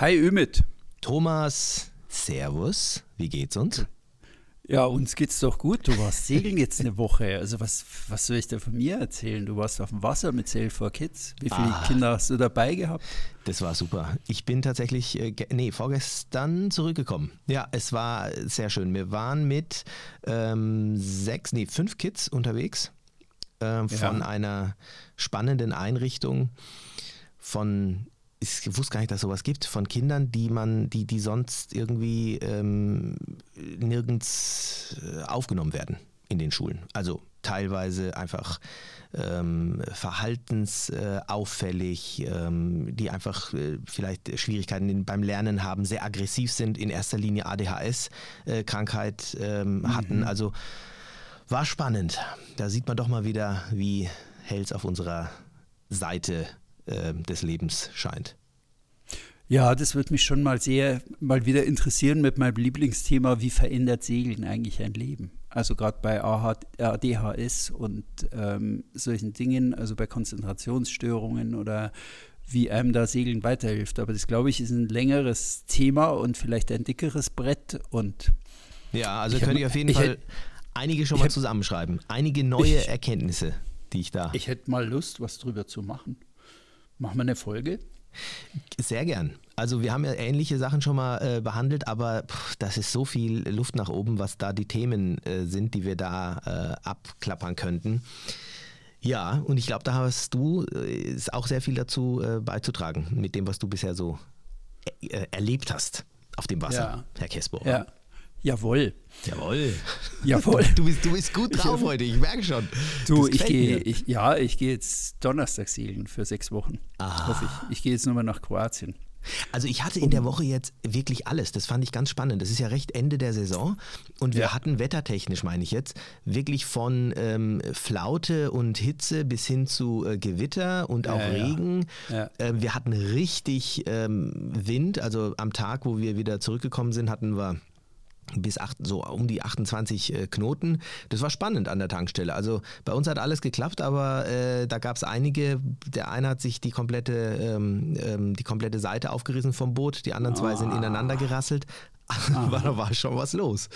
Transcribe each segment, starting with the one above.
Hi Ümit. Thomas, Servus. Wie geht's uns? Ja, uns geht's doch gut. Du warst segeln jetzt eine Woche. Also was, was soll ich da von mir erzählen? Du warst auf dem Wasser mit Sail for Kids. Wie viele ah, Kinder hast du dabei gehabt? Das war super. Ich bin tatsächlich, äh, nee, vorgestern zurückgekommen. Ja, es war sehr schön. Wir waren mit ähm, sechs, nee, fünf Kids unterwegs äh, von ja. einer spannenden Einrichtung von ich wusste gar nicht, dass es sowas gibt, von Kindern, die man, die, die sonst irgendwie ähm, nirgends äh, aufgenommen werden in den Schulen. Also teilweise einfach ähm, verhaltensauffällig, äh, ähm, die einfach äh, vielleicht Schwierigkeiten beim Lernen haben, sehr aggressiv sind, in erster Linie ADHS-Krankheit äh, ähm, mhm. hatten. Also war spannend. Da sieht man doch mal wieder, wie Hells auf unserer Seite äh, des Lebens scheint. Ja, das würde mich schon mal sehr mal wieder interessieren mit meinem Lieblingsthema, wie verändert Segeln eigentlich ein Leben? Also gerade bei ADHS und ähm, solchen Dingen, also bei Konzentrationsstörungen oder wie einem da Segeln weiterhilft. Aber das, glaube ich, ist ein längeres Thema und vielleicht ein dickeres Brett. Und ja, also könnte ich auf jeden Fall einige schon mal zusammenschreiben. Einige neue ich, Erkenntnisse, die ich da. Ich hätte mal Lust, was drüber zu machen. Machen wir eine Folge? Sehr gern. Also wir haben ja ähnliche Sachen schon mal äh, behandelt, aber pff, das ist so viel Luft nach oben, was da die Themen äh, sind, die wir da äh, abklappern könnten. Ja, und ich glaube, da hast du äh, auch sehr viel dazu äh, beizutragen mit dem, was du bisher so äh, erlebt hast auf dem Wasser, ja. Herr Kesbo. Ja. Jawohl. Jawohl. Jawohl. Du bist, du bist gut drauf heute, ich merke schon. Du, ich gehe, ich, ja, ich gehe jetzt Donnerstag segeln für sechs Wochen. Ah. Hoffe ich. Ich gehe jetzt nochmal nach Kroatien. Also ich hatte in der Woche jetzt wirklich alles. Das fand ich ganz spannend. Das ist ja recht Ende der Saison und wir ja. hatten wettertechnisch, meine ich jetzt, wirklich von ähm, Flaute und Hitze bis hin zu äh, Gewitter und auch ja, Regen. Ja. Äh, wir hatten richtig ähm, Wind. Also am Tag, wo wir wieder zurückgekommen sind, hatten wir bis acht, so um die 28 äh, Knoten. Das war spannend an der Tankstelle. Also bei uns hat alles geklappt, aber äh, da gab es einige. Der eine hat sich die komplette, ähm, ähm, die komplette Seite aufgerissen vom Boot, die anderen zwei ah. sind ineinander gerasselt. da war schon was los.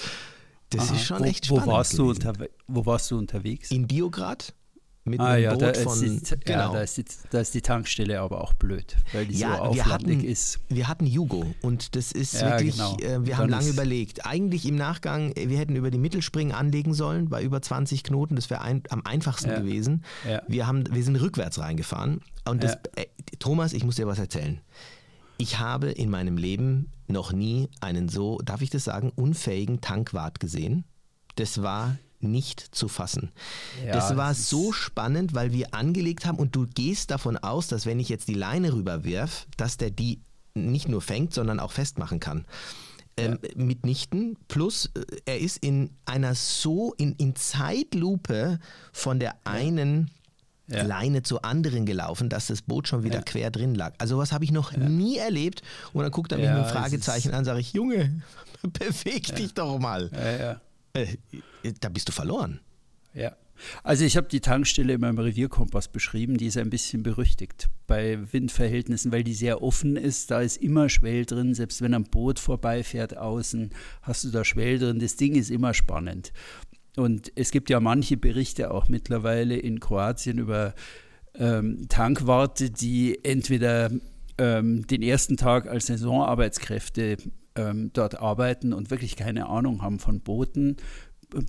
Das Aha. ist schon wo, echt spannend. Wo warst, du wo warst du unterwegs? In Biograd mit ah, einem ja, Boot von. Die, genau. Ja, da ist, die, da ist, die, Tankstelle aber auch blöd, weil die ja, so aufwendig hatten, ist. Wir hatten Jugo und das ist ja, wirklich, genau. äh, wir haben lange überlegt. Eigentlich im Nachgang, äh, wir hätten über die Mittelspringen anlegen sollen, bei über 20 Knoten, das wäre ein, am einfachsten gewesen. Wir, haben, wir sind rückwärts reingefahren. Und das, äh, Thomas, ich muss dir was erzählen. Ich habe in meinem Leben noch nie einen so, darf ich das sagen, unfähigen Tankwart gesehen. Das war nicht zu fassen. Ja, das war das so spannend, weil wir angelegt haben und du gehst davon aus, dass wenn ich jetzt die Leine rüberwerf, dass der die nicht nur fängt, sondern auch festmachen kann. Ähm, ja. mitnichten. Plus, äh, er ist in einer so, in, in Zeitlupe von der einen ja. Leine zur anderen gelaufen, dass das Boot schon wieder ja. quer drin lag. Also was habe ich noch nie erlebt. Und dann guckt er mich mit einem Fragezeichen an, sage ich, Junge, beweg dich doch mal. Ja, ja. Äh, da bist du verloren. Ja. Also ich habe die Tankstelle in meinem Revierkompass beschrieben, die ist ein bisschen berüchtigt bei Windverhältnissen, weil die sehr offen ist. Da ist immer Schwell drin, selbst wenn ein Boot vorbeifährt außen, hast du da Schwell drin. Das Ding ist immer spannend. Und es gibt ja manche Berichte auch mittlerweile in Kroatien über ähm, Tankwarte, die entweder ähm, den ersten Tag als Saisonarbeitskräfte ähm, dort arbeiten und wirklich keine Ahnung haben von Booten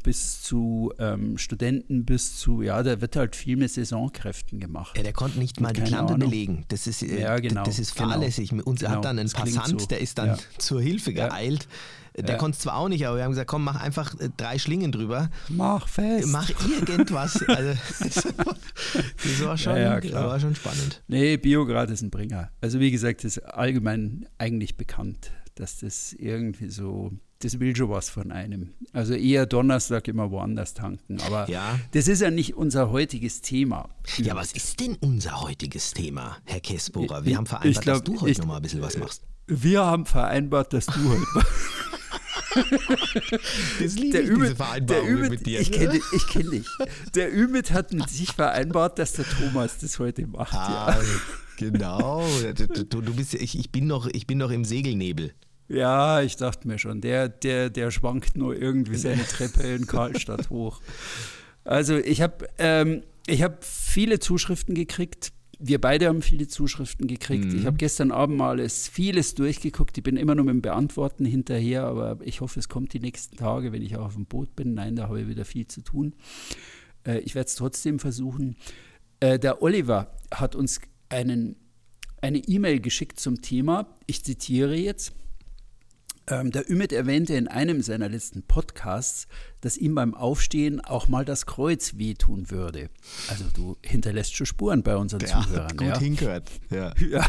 bis zu ähm, Studenten, bis zu, ja, da wird halt viel mit Saisonkräften gemacht. Ja, der konnte nicht mal die Kante belegen. Das ist, äh, ja, genau, das ist genau. fahrlässig. Genau, Uns genau, hat dann ein Passant, so. der ist dann ja. zur Hilfe geeilt. Der ja. konnte es zwar auch nicht, aber wir haben gesagt, komm, mach einfach äh, drei Schlingen drüber. Mach fest. Mach irgendwas. also, das, war schon, ja, ja, war schon spannend. Nee, Biograd ist ein Bringer. Also wie gesagt, das ist allgemein eigentlich bekannt dass das irgendwie so, das will schon was von einem. Also eher Donnerstag immer woanders tanken. Aber ja. das ist ja nicht unser heutiges Thema. Ja, was ist denn unser heutiges Thema, Herr Kessbohrer? Wir ich, haben vereinbart, glaub, dass du heute ich, noch mal ein bisschen was machst. Wir haben vereinbart, dass du heute das liebe ich, Ümit, diese Vereinbarung Ümit, mit dir. Ich kenne ich kenn dich. Der Ümit hat mit sich vereinbart, dass der Thomas das heute macht. Ah, ja. Genau. Du, du bist, ich, ich, bin noch, ich bin noch im Segelnebel. Ja, ich dachte mir schon, der, der, der schwankt nur irgendwie seine Treppe in Karlstadt hoch. Also ich habe ähm, hab viele Zuschriften gekriegt. Wir beide haben viele Zuschriften gekriegt. Mhm. Ich habe gestern Abend mal alles, vieles durchgeguckt. Ich bin immer nur mit dem Beantworten hinterher, aber ich hoffe, es kommt die nächsten Tage, wenn ich auch auf dem Boot bin. Nein, da habe ich wieder viel zu tun. Äh, ich werde es trotzdem versuchen. Äh, der Oliver hat uns einen, eine E-Mail geschickt zum Thema. Ich zitiere jetzt. Ähm, der Ümit erwähnte in einem seiner letzten Podcasts, dass ihm beim Aufstehen auch mal das Kreuz wehtun würde. Also du hinterlässt schon Spuren bei unseren ja, Zuhörern. Gut ja. hingehört. Ja. ja.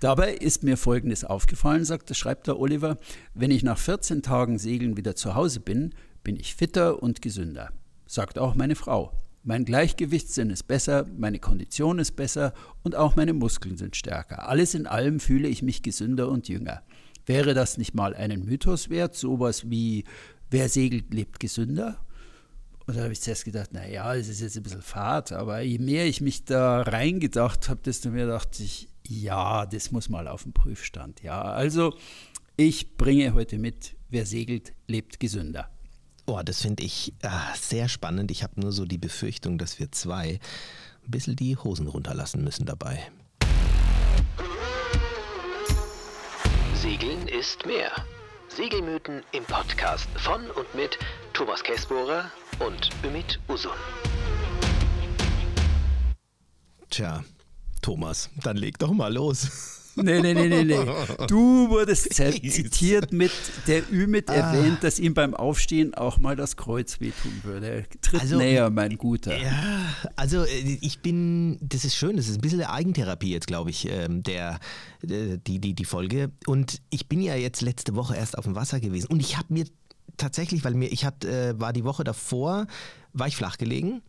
Dabei ist mir Folgendes aufgefallen, sagt, schreibt der Oliver, wenn ich nach 14 Tagen Segeln wieder zu Hause bin, bin ich fitter und gesünder. Sagt auch meine Frau. Mein Gleichgewichtssinn ist besser, meine Kondition ist besser und auch meine Muskeln sind stärker. Alles in allem fühle ich mich gesünder und jünger. Wäre das nicht mal einen Mythos wert? Sowas wie, wer segelt, lebt gesünder? Und da habe ich zuerst gedacht, naja, es ist jetzt ein bisschen fad, aber je mehr ich mich da reingedacht habe, desto mehr dachte ich, ja, das muss mal auf den Prüfstand. Ja, also ich bringe heute mit, wer segelt, lebt gesünder. Oh, das finde ich ah, sehr spannend. Ich habe nur so die Befürchtung, dass wir zwei ein bisschen die Hosen runterlassen müssen dabei. Segeln ist mehr. Segelmythen im Podcast von und mit Thomas Kessbohrer und Ümit Usun. Tja, Thomas, dann leg doch mal los. Nee, nee, nee, nee, nee. Du wurdest zitiert mit, der Ümit ah. erwähnt, dass ihm beim Aufstehen auch mal das Kreuz wehtun würde. Tritt also, näher, mein Guter. Ja, also äh, ich bin, das ist schön, das ist ein bisschen Eigentherapie jetzt, glaube ich, ähm, der, die, die, die Folge. Und ich bin ja jetzt letzte Woche erst auf dem Wasser gewesen und ich habe mir tatsächlich, weil mir, ich hatte, äh, war die Woche davor, war ich flach gelegen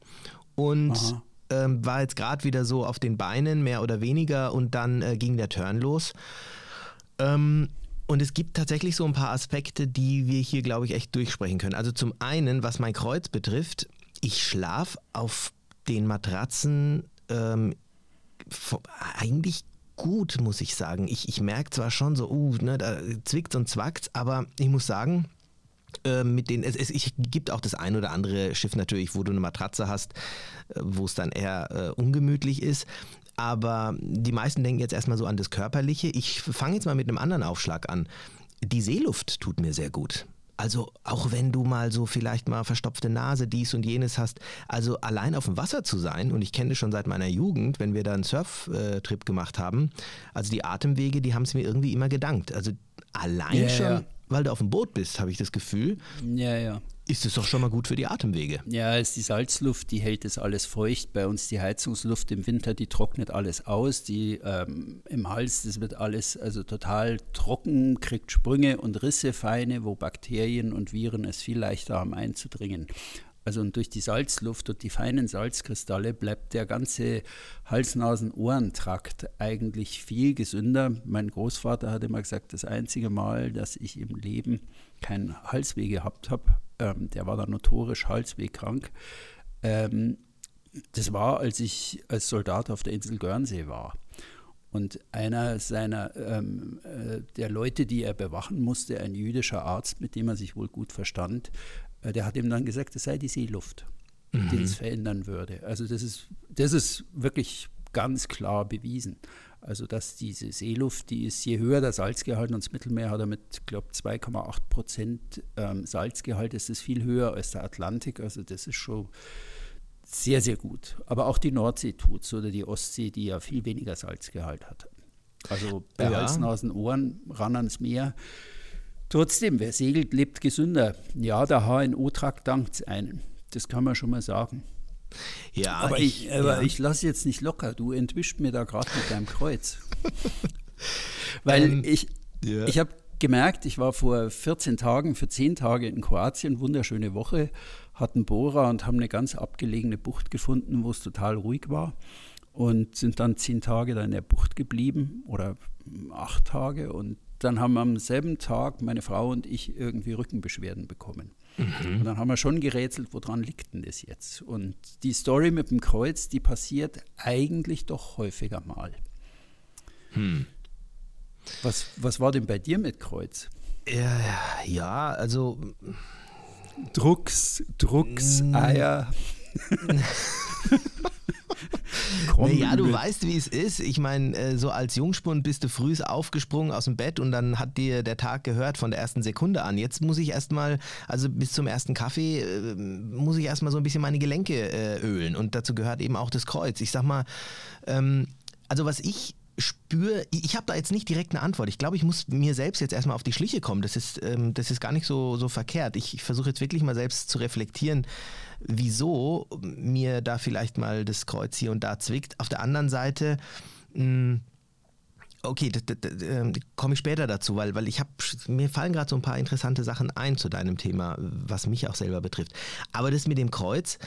und Aha ähm, war jetzt gerade wieder so auf den Beinen, mehr oder weniger, und dann äh, ging der Turn los. Ähm, und es gibt tatsächlich so ein paar Aspekte, die wir hier, glaube ich, echt durchsprechen können. Also zum einen, was mein Kreuz betrifft, ich schlafe auf den Matratzen ähm, eigentlich gut, muss ich sagen. Ich, ich merke zwar schon so, uh, ne, da zwickt und zwackt, aber ich muss sagen, äh, mit denen, es, es, es, gibt auch das ein oder andere Schiff natürlich, wo du eine Matratze hast, äh, wo es dann eher äh, ungemütlich ist. Aber die meisten denken jetzt erstmal so an das Körperliche. Ich fange jetzt mal mit einem anderen Aufschlag an. Die Seeluft tut mir sehr gut. Also auch wenn du mal so vielleicht mal verstopfte Nase, dies und jenes hast, also allein auf dem Wasser zu sein, und ich kenne das schon seit meiner Jugend, wenn wir da einen Surftrip gemacht haben, also die Atemwege, die haben es mir irgendwie immer gedankt. Also allein yeah, schon ja weil du auf dem Boot bist, habe ich das Gefühl. Ja, ja. Ist es doch schon mal gut für die Atemwege. Ja, ist die Salzluft, die hält das alles feucht. Bei uns die Heizungsluft im Winter, die trocknet alles aus. Die ähm, im Hals, das wird alles also total trocken, kriegt Sprünge und Risse feine, wo Bakterien und Viren es viel leichter haben einzudringen. Also und durch die Salzluft und die feinen Salzkristalle bleibt der ganze Hals-Nasen-Ohrentrakt eigentlich viel gesünder. Mein Großvater hat immer gesagt, das einzige Mal, dass ich im Leben keinen Halsweh gehabt habe, ähm, der war dann notorisch halswehkrank. Ähm, das war, als ich als Soldat auf der Insel Guernsey war. Und einer seiner ähm, äh, der Leute, die er bewachen musste, ein jüdischer Arzt, mit dem er sich wohl gut verstand, der hat ihm dann gesagt, es sei die Seeluft, mhm. die es verändern würde. Also das ist, das ist wirklich ganz klar bewiesen. Also dass diese Seeluft, die ist, je höher der Salzgehalt, und das Mittelmeer hat er mit, glaube 2,8 Prozent ähm, Salzgehalt, ist es viel höher als der Atlantik. Also das ist schon sehr, sehr gut. Aber auch die Nordsee tut es oder die Ostsee, die ja viel weniger Salzgehalt hat. Also bei ja. Hals, Nasen, Ohren ran ans Meer Trotzdem, wer segelt, lebt gesünder. Ja, der HNO-Trakt dankt einen. Das kann man schon mal sagen. Ja, aber ich, ich, ja. ich lasse jetzt nicht locker. Du entwischt mir da gerade mit deinem Kreuz. Weil ähm, ich, ja. ich habe gemerkt, ich war vor 14 Tagen für 10 Tage in Kroatien, wunderschöne Woche, hatten Bohrer und haben eine ganz abgelegene Bucht gefunden, wo es total ruhig war. und sind dann zehn Tage da in der Bucht geblieben oder acht Tage. Und dann haben am selben Tag meine Frau und ich irgendwie Rückenbeschwerden bekommen. Mhm. Und dann haben wir schon gerätselt, woran liegt denn das jetzt? Und die Story mit dem Kreuz, die passiert eigentlich doch häufiger mal. Hm. Was, was war denn bei dir mit Kreuz? Ja, ja also. Drucks, Drucks, Eier. naja, du weißt, wie es ist. Ich meine, äh, so als Jungspund bist du früh aufgesprungen aus dem Bett und dann hat dir der Tag gehört von der ersten Sekunde an. Jetzt muss ich erstmal, also bis zum ersten Kaffee, äh, muss ich erstmal so ein bisschen meine Gelenke äh, ölen. Und dazu gehört eben auch das Kreuz. Ich sag mal, ähm, also was ich spüre, ich habe da jetzt nicht direkt eine Antwort. Ich glaube, ich muss mir selbst jetzt erstmal auf die Schliche kommen. Das ist, ähm, das ist gar nicht so, so verkehrt. Ich, ich versuche jetzt wirklich mal selbst zu reflektieren, wieso mir da vielleicht mal das Kreuz hier und da zwickt. Auf der anderen Seite, mh, hm, Okay, ähm, komme ich später dazu, weil, weil ich habe, mir fallen gerade so ein paar interessante Sachen ein zu deinem Thema, was mich auch selber betrifft. Aber das mit dem Kreuz,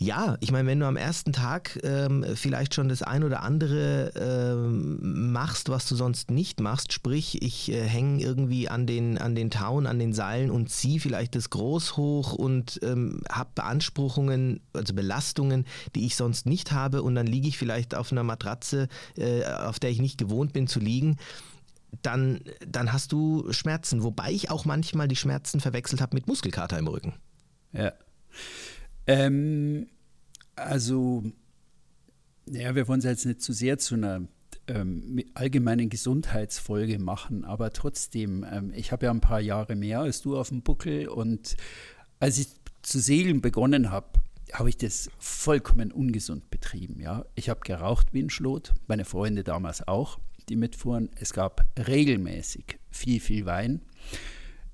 ja, ich meine, wenn du am ersten Tag ähm, vielleicht schon das ein oder andere ähm, machst, was du sonst nicht machst, sprich, ich äh, hänge irgendwie an den, an den Tauen, an den Seilen und ziehe vielleicht das Groß hoch und ähm, habe Beanspruchungen, also Belastungen, die ich sonst nicht habe und dann liege ich vielleicht auf einer Matratze, äh, auf der ich nicht gewohnt bin zu liegen dann, dann hast du Schmerzen. Wobei ich auch manchmal die Schmerzen verwechselt habe mit Muskelkater im Rücken. Ja. Ähm, also, ja, wir wollen es jetzt nicht zu sehr zu einer ähm, allgemeinen Gesundheitsfolge machen, aber trotzdem, ähm, ich habe ja ein paar Jahre mehr als du auf dem Buckel und als ich zu segeln begonnen habe, habe ich das vollkommen ungesund betrieben. Ja? Ich habe geraucht wie ein Schlot, meine Freunde damals auch, die mitfuhren. Es gab regelmäßig viel, viel Wein.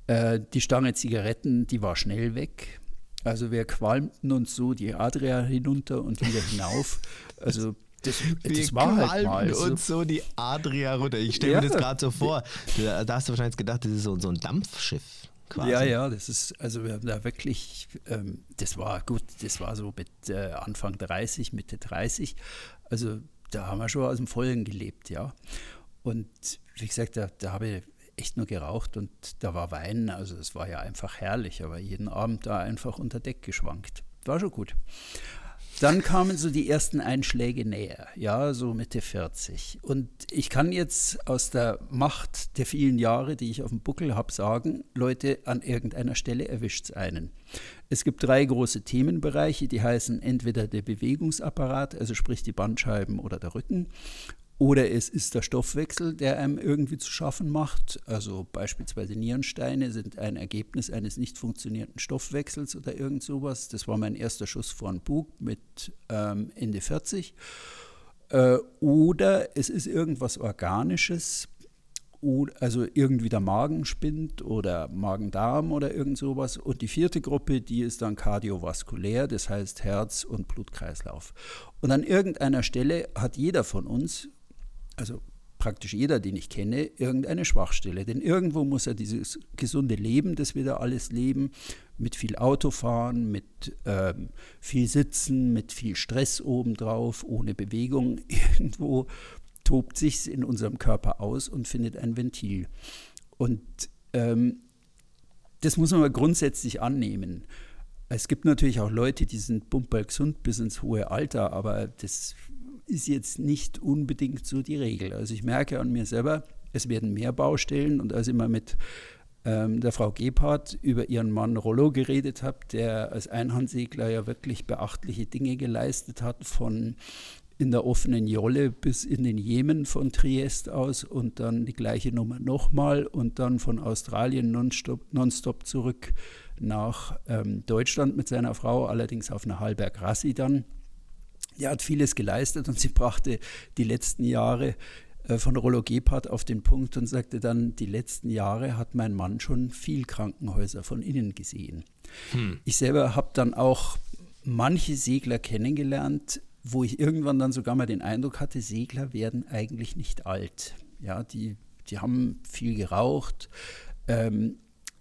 Äh, die Stange Zigaretten, die war schnell weg. Also wir qualmten uns so die Adria hinunter und wieder hinauf. Also das, das war halt mal so. uns so die Adria runter. Ich stelle ja. mir das gerade so vor. Da, da, hast du wahrscheinlich gedacht, das ist so, so ein Dampfschiff. Quasi. Ja, ja, das ist, also wir haben da wirklich, ähm, das war gut, das war so mit äh, Anfang 30, Mitte 30. Also da haben wir schon aus dem Vollen gelebt, ja. Und wie gesagt, da, da habe ich echt nur geraucht und da war Wein, also es war ja einfach herrlich, aber jeden Abend da einfach unter Deck geschwankt. War schon gut. Dann kamen so die ersten Einschläge näher, ja, so Mitte 40. Und ich kann jetzt aus der Macht der vielen Jahre, die ich auf dem Buckel habe, sagen, Leute, an irgendeiner Stelle erwischt es einen. Es gibt drei große Themenbereiche, die heißen entweder der Bewegungsapparat, also sprich die Bandscheiben oder der Rücken, oder es ist der Stoffwechsel, der einem irgendwie zu schaffen macht. Also beispielsweise Nierensteine sind ein Ergebnis eines nicht funktionierenden Stoffwechsels oder irgend sowas. Das war mein erster Schuss vor den Bug mit ähm, Ende 40. Äh, oder es ist irgendwas Organisches, also irgendwie der Magen spinnt oder Magen-Darm oder irgend sowas. Und die vierte Gruppe, die ist dann kardiovaskulär, das heißt Herz und Blutkreislauf. Und an irgendeiner Stelle hat jeder von uns also praktisch jeder, den ich kenne, irgendeine Schwachstelle. Denn irgendwo muss er dieses gesunde Leben, das wir da alles leben, mit viel Autofahren, mit ähm, viel Sitzen, mit viel Stress obendrauf, ohne Bewegung, irgendwo tobt sich in unserem Körper aus und findet ein Ventil. Und ähm, das muss man mal grundsätzlich annehmen. Es gibt natürlich auch Leute, die sind bumper gesund bis ins hohe Alter, aber das ist jetzt nicht unbedingt so die Regel. Also ich merke an mir selber, es werden mehr Baustellen und als ich mal mit ähm, der Frau Gebhardt über ihren Mann Rollo geredet habe, der als Einhandsegler ja wirklich beachtliche Dinge geleistet hat, von in der offenen Jolle bis in den Jemen von Triest aus und dann die gleiche Nummer nochmal und dann von Australien nonstop, nonstop zurück nach ähm, Deutschland mit seiner Frau, allerdings auf einer Halberg Rassi dann. Er hat vieles geleistet und sie brachte die letzten Jahre äh, von Rollo Gebhardt auf den Punkt und sagte dann, die letzten Jahre hat mein Mann schon viel Krankenhäuser von innen gesehen. Hm. Ich selber habe dann auch manche Segler kennengelernt, wo ich irgendwann dann sogar mal den Eindruck hatte, Segler werden eigentlich nicht alt. Ja, die, die haben viel geraucht. Ähm,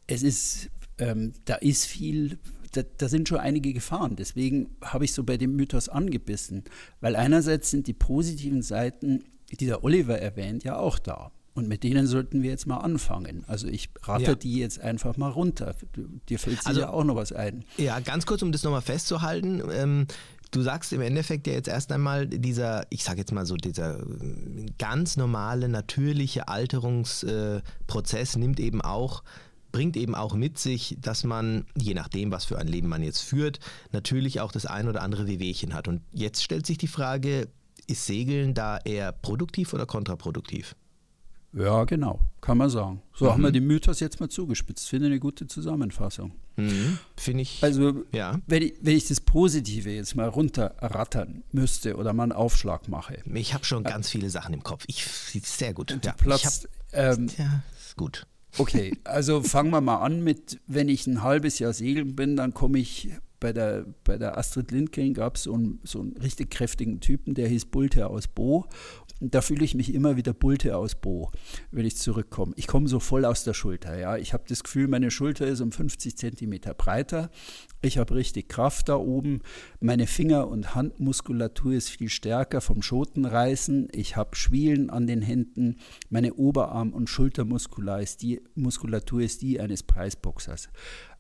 es ist, ähm, da ist viel da, da, sind schon einige Gefahren. Deswegen habe ich so bei dem Mythos angebissen. Weil einerseits sind die positiven Seiten, die der Oliver erwähnt, ja auch da. Und mit denen sollten wir jetzt mal anfangen. Also ich rate ja. die jetzt einfach mal runter. Dir fällt also, ja auch noch was ein. Ja, ganz kurz, um das nochmal festzuhalten. Ähm, du sagst im Endeffekt ja jetzt erst einmal, dieser, ich sage jetzt mal so, dieser äh, ganz normale, natürliche Alterungsprozess äh, nimmt eben auch bringt eben auch mit sich, dass man, je nachdem, was für ein Leben man jetzt führt, natürlich auch das ein oder andere Wehwehchen hat. Und jetzt stellt sich die Frage, ist Segeln da eher produktiv oder kontraproduktiv? Ja, genau, kann man sagen. So mhm. haben wir den Mythos jetzt mal zugespitzt. Finde eine gute Zusammenfassung. Mhm. Finde ich. Also, ja. wenn, ich, wenn ich das Positive jetzt mal runterrattern müsste oder mal einen Aufschlag mache. Ich habe schon ganz viele Sachen im Kopf. Ich sehr gut. Ja, Platz, hab, ähm, ja, ist gut. Okay, also fangen wir mal an mit, wenn ich ein halbes Jahr segeln bin, dann komme ich bei der, bei der Astrid Lindgren gab es so einen, so einen richtig kräftigen Typen, der hieß Bulte aus Bo da fühle ich mich immer wieder Bulte aus Bo, wenn ich zurückkomme. Ich komme so voll aus der Schulter. Ja. Ich habe das Gefühl, meine Schulter ist um 50 Zentimeter breiter. Ich habe richtig Kraft da oben. Meine Finger- und Handmuskulatur ist viel stärker vom Schotenreißen. Ich habe Schwielen an den Händen. Meine Oberarm- und Schultermuskulatur ist die, Muskulatur ist die eines Preisboxers.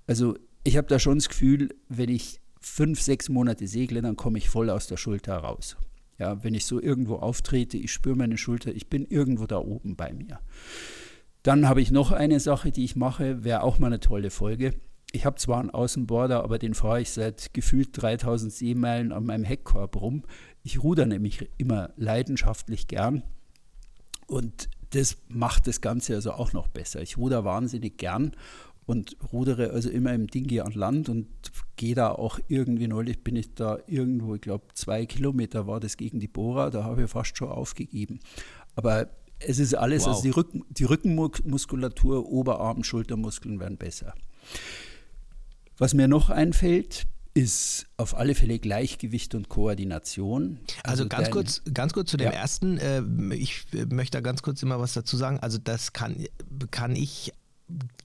Also ich habe da schon das Gefühl, wenn ich fünf, sechs Monate segle, dann komme ich voll aus der Schulter raus. Ja, wenn ich so irgendwo auftrete, ich spüre meine Schulter, ich bin irgendwo da oben bei mir. Dann habe ich noch eine Sache, die ich mache, wäre auch mal eine tolle Folge. Ich habe zwar einen Außenborder, aber den fahre ich seit gefühlt 3000 Seemeilen an meinem Heckkorb rum. Ich ruder nämlich immer leidenschaftlich gern. Und das macht das Ganze also auch noch besser. Ich ruder wahnsinnig gern und rudere also immer im Dingi an Land und gehe da auch irgendwie, neulich bin ich da irgendwo, ich glaube zwei Kilometer war das gegen die Bora, da habe ich fast schon aufgegeben. Aber es ist alles, also wow. also die, Rücken, die Rückenmuskulatur, Oberarm, Schultermuskeln werden besser. Was mir noch einfällt, ist auf alle Fälle Gleichgewicht und Koordination. Also, also ganz kurz, ganz kurz zu dem ja. ersten. Äh, ich möchte da ganz kurz immer was dazu sagen. Also das kann, kann ich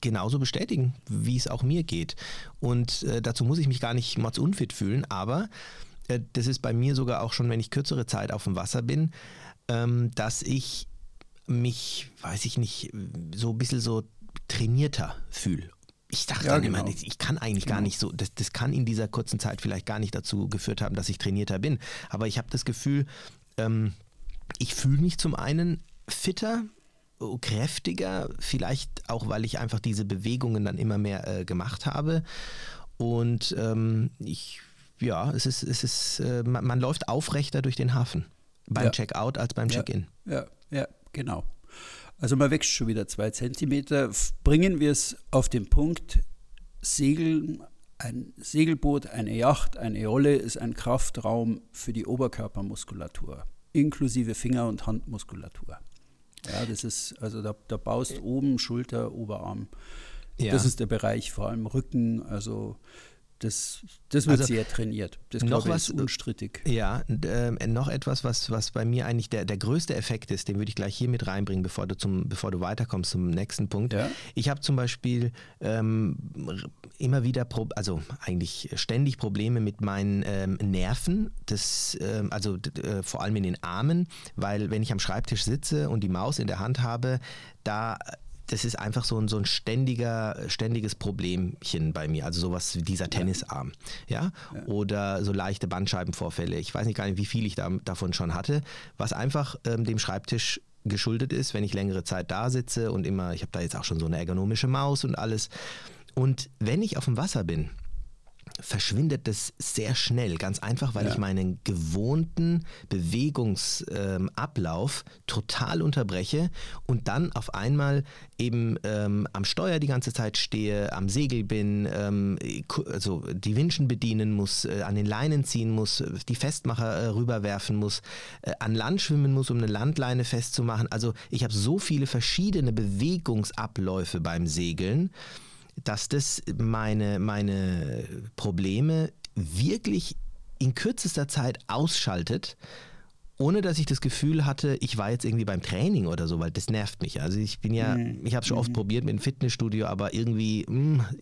genauso bestätigen, wie es auch mir geht. Und äh, dazu muss ich mich gar nicht unfit fühlen, aber äh, das ist bei mir sogar auch schon, wenn ich kürzere Zeit auf dem Wasser bin, ähm, dass ich mich, weiß ich nicht, so ein bisschen so trainierter fühle. Ich dachte ja, dann genau. immer, ich kann eigentlich genau. gar nicht so, das, das kann in dieser kurzen Zeit vielleicht gar nicht dazu geführt haben, dass ich trainierter bin. Aber ich habe das Gefühl, ähm, ich fühle mich zum einen fitter, kräftiger, vielleicht auch, weil ich einfach diese Bewegungen dann immer mehr äh, gemacht habe. Und ähm, ich, ja, es ist, es ist, äh, man, man, läuft aufrechter durch den Hafen beim ja. Checkout als beim Check-in. Ja, ja, genau. Also man wächst schon wieder zwei Zentimeter. Bringen wir es auf den Punkt, Segeln, ein Segelboot, eine Yacht, eine Jolle ist ein Kraftraum für die Oberkörpermuskulatur, inklusive Finger- und Handmuskulatur. Ja, das ist, also da, da baust oben Schulter, Oberarm. Ja. Das ist der Bereich, vor allem Rücken, also das, das wird also, sehr trainiert. Das noch ich, was, ist unstrittig. Ja, äh, noch etwas, was, was bei mir eigentlich der, der größte Effekt ist, den würde ich gleich hier mit reinbringen, bevor du, zum, bevor du weiterkommst zum nächsten Punkt. Ja? Ich habe zum Beispiel ähm, immer wieder, Pro also eigentlich ständig Probleme mit meinen ähm, Nerven, das, ähm, also äh, vor allem in den Armen, weil wenn ich am Schreibtisch sitze und die Maus in der Hand habe, da das ist einfach so ein, so ein ständiger, ständiges Problemchen bei mir. Also sowas wie dieser Tennisarm. Ja? ja? Oder so leichte Bandscheibenvorfälle. Ich weiß nicht gar nicht, wie viel ich da, davon schon hatte, was einfach ähm, dem Schreibtisch geschuldet ist, wenn ich längere Zeit da sitze und immer, ich habe da jetzt auch schon so eine ergonomische Maus und alles. Und wenn ich auf dem Wasser bin, verschwindet das sehr schnell. Ganz einfach, weil ja. ich meinen gewohnten Bewegungsablauf ähm, total unterbreche und dann auf einmal eben ähm, am Steuer die ganze Zeit stehe, am Segel bin, ähm, also die Winschen bedienen muss, äh, an den Leinen ziehen muss, die Festmacher äh, rüberwerfen muss, äh, an Land schwimmen muss, um eine Landleine festzumachen. Also ich habe so viele verschiedene Bewegungsabläufe beim Segeln dass das meine, meine Probleme wirklich in kürzester Zeit ausschaltet, ohne dass ich das Gefühl hatte, ich war jetzt irgendwie beim Training oder so, weil das nervt mich. Also ich bin ja, mhm. ich habe schon oft mhm. probiert mit dem Fitnessstudio, aber irgendwie, mh, hm,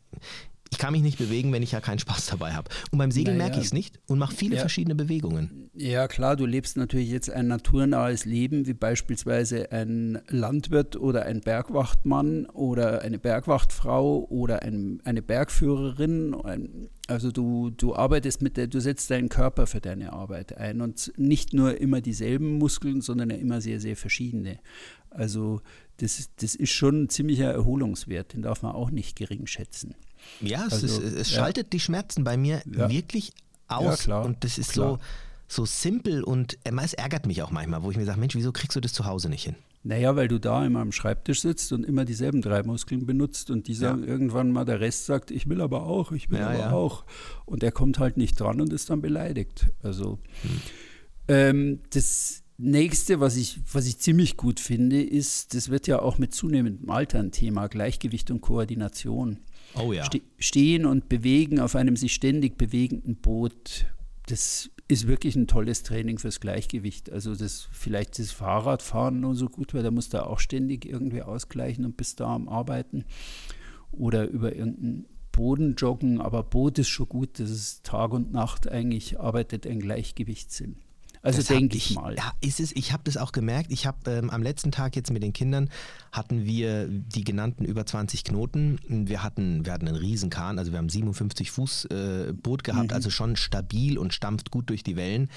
ich kann mich nicht bewegen, wenn ich ja keinen Spaß dabei habe. Und beim Segeln naja. merke ich es nicht und mache viele ja. verschiedene Bewegungen. Ja, klar, du lebst natürlich jetzt ein naturnahes Leben, wie beispielsweise ein Landwirt oder ein Bergwachtmann oder eine Bergwachtfrau oder ein, eine Bergführerin. also du, du arbeitest mit der, du setzt deinen Körper für deine Arbeit ein und nicht nur immer dieselben Muskeln, sondern immer sehr, sehr verschiedene. Also das, das ist schon ein ziemlicher Erholungswert, den darf man auch nicht gering schätzen. Ja, es, also, ist, es ja. schaltet die Schmerzen bei mir ja. wirklich aus. Ja, und das ist klar. so, so simpel und äh, es ärgert mich auch manchmal, wo ich mir sage, Mensch, wieso kriegst du das zu Hause nicht hin? Naja, weil du da immer am Schreibtisch sitzt und immer dieselben drei Muskeln benutzt und dieser ja. irgendwann mal der Rest sagt, ich will aber auch, ich will ja, aber ja. auch. Und der kommt halt nicht dran und ist dann beleidigt. Also hm. ähm, das nächste, was ich, was ich ziemlich gut finde, ist, das wird ja auch mit zunehmendem Alter ein Thema, Gleichgewicht und Koordination. Oh ja. Ste stehen und bewegen auf einem sich ständig bewegenden Boot, das ist wirklich ein tolles Training fürs Gleichgewicht. Also das vielleicht das Fahrradfahren nur so gut, weil da muss da auch ständig irgendwie ausgleichen und bist da am Arbeiten oder über irgendeinen Boden joggen, aber Boot ist schon gut, das ist Tag und Nacht eigentlich arbeitet ein Gleichgewichtssinn. Also denke ich, mal. Ja, ist es. Ich habe das auch gemerkt. Ich habe ähm, am letzten Tag jetzt mit den Kindern hatten wir die genannten über 20 Knoten. Wir hatten, wir hatten einen Riesenkahn, also wir haben 57 Fuß äh, Boot gehabt, mhm. also schon stabil und stampft gut durch die Wellen.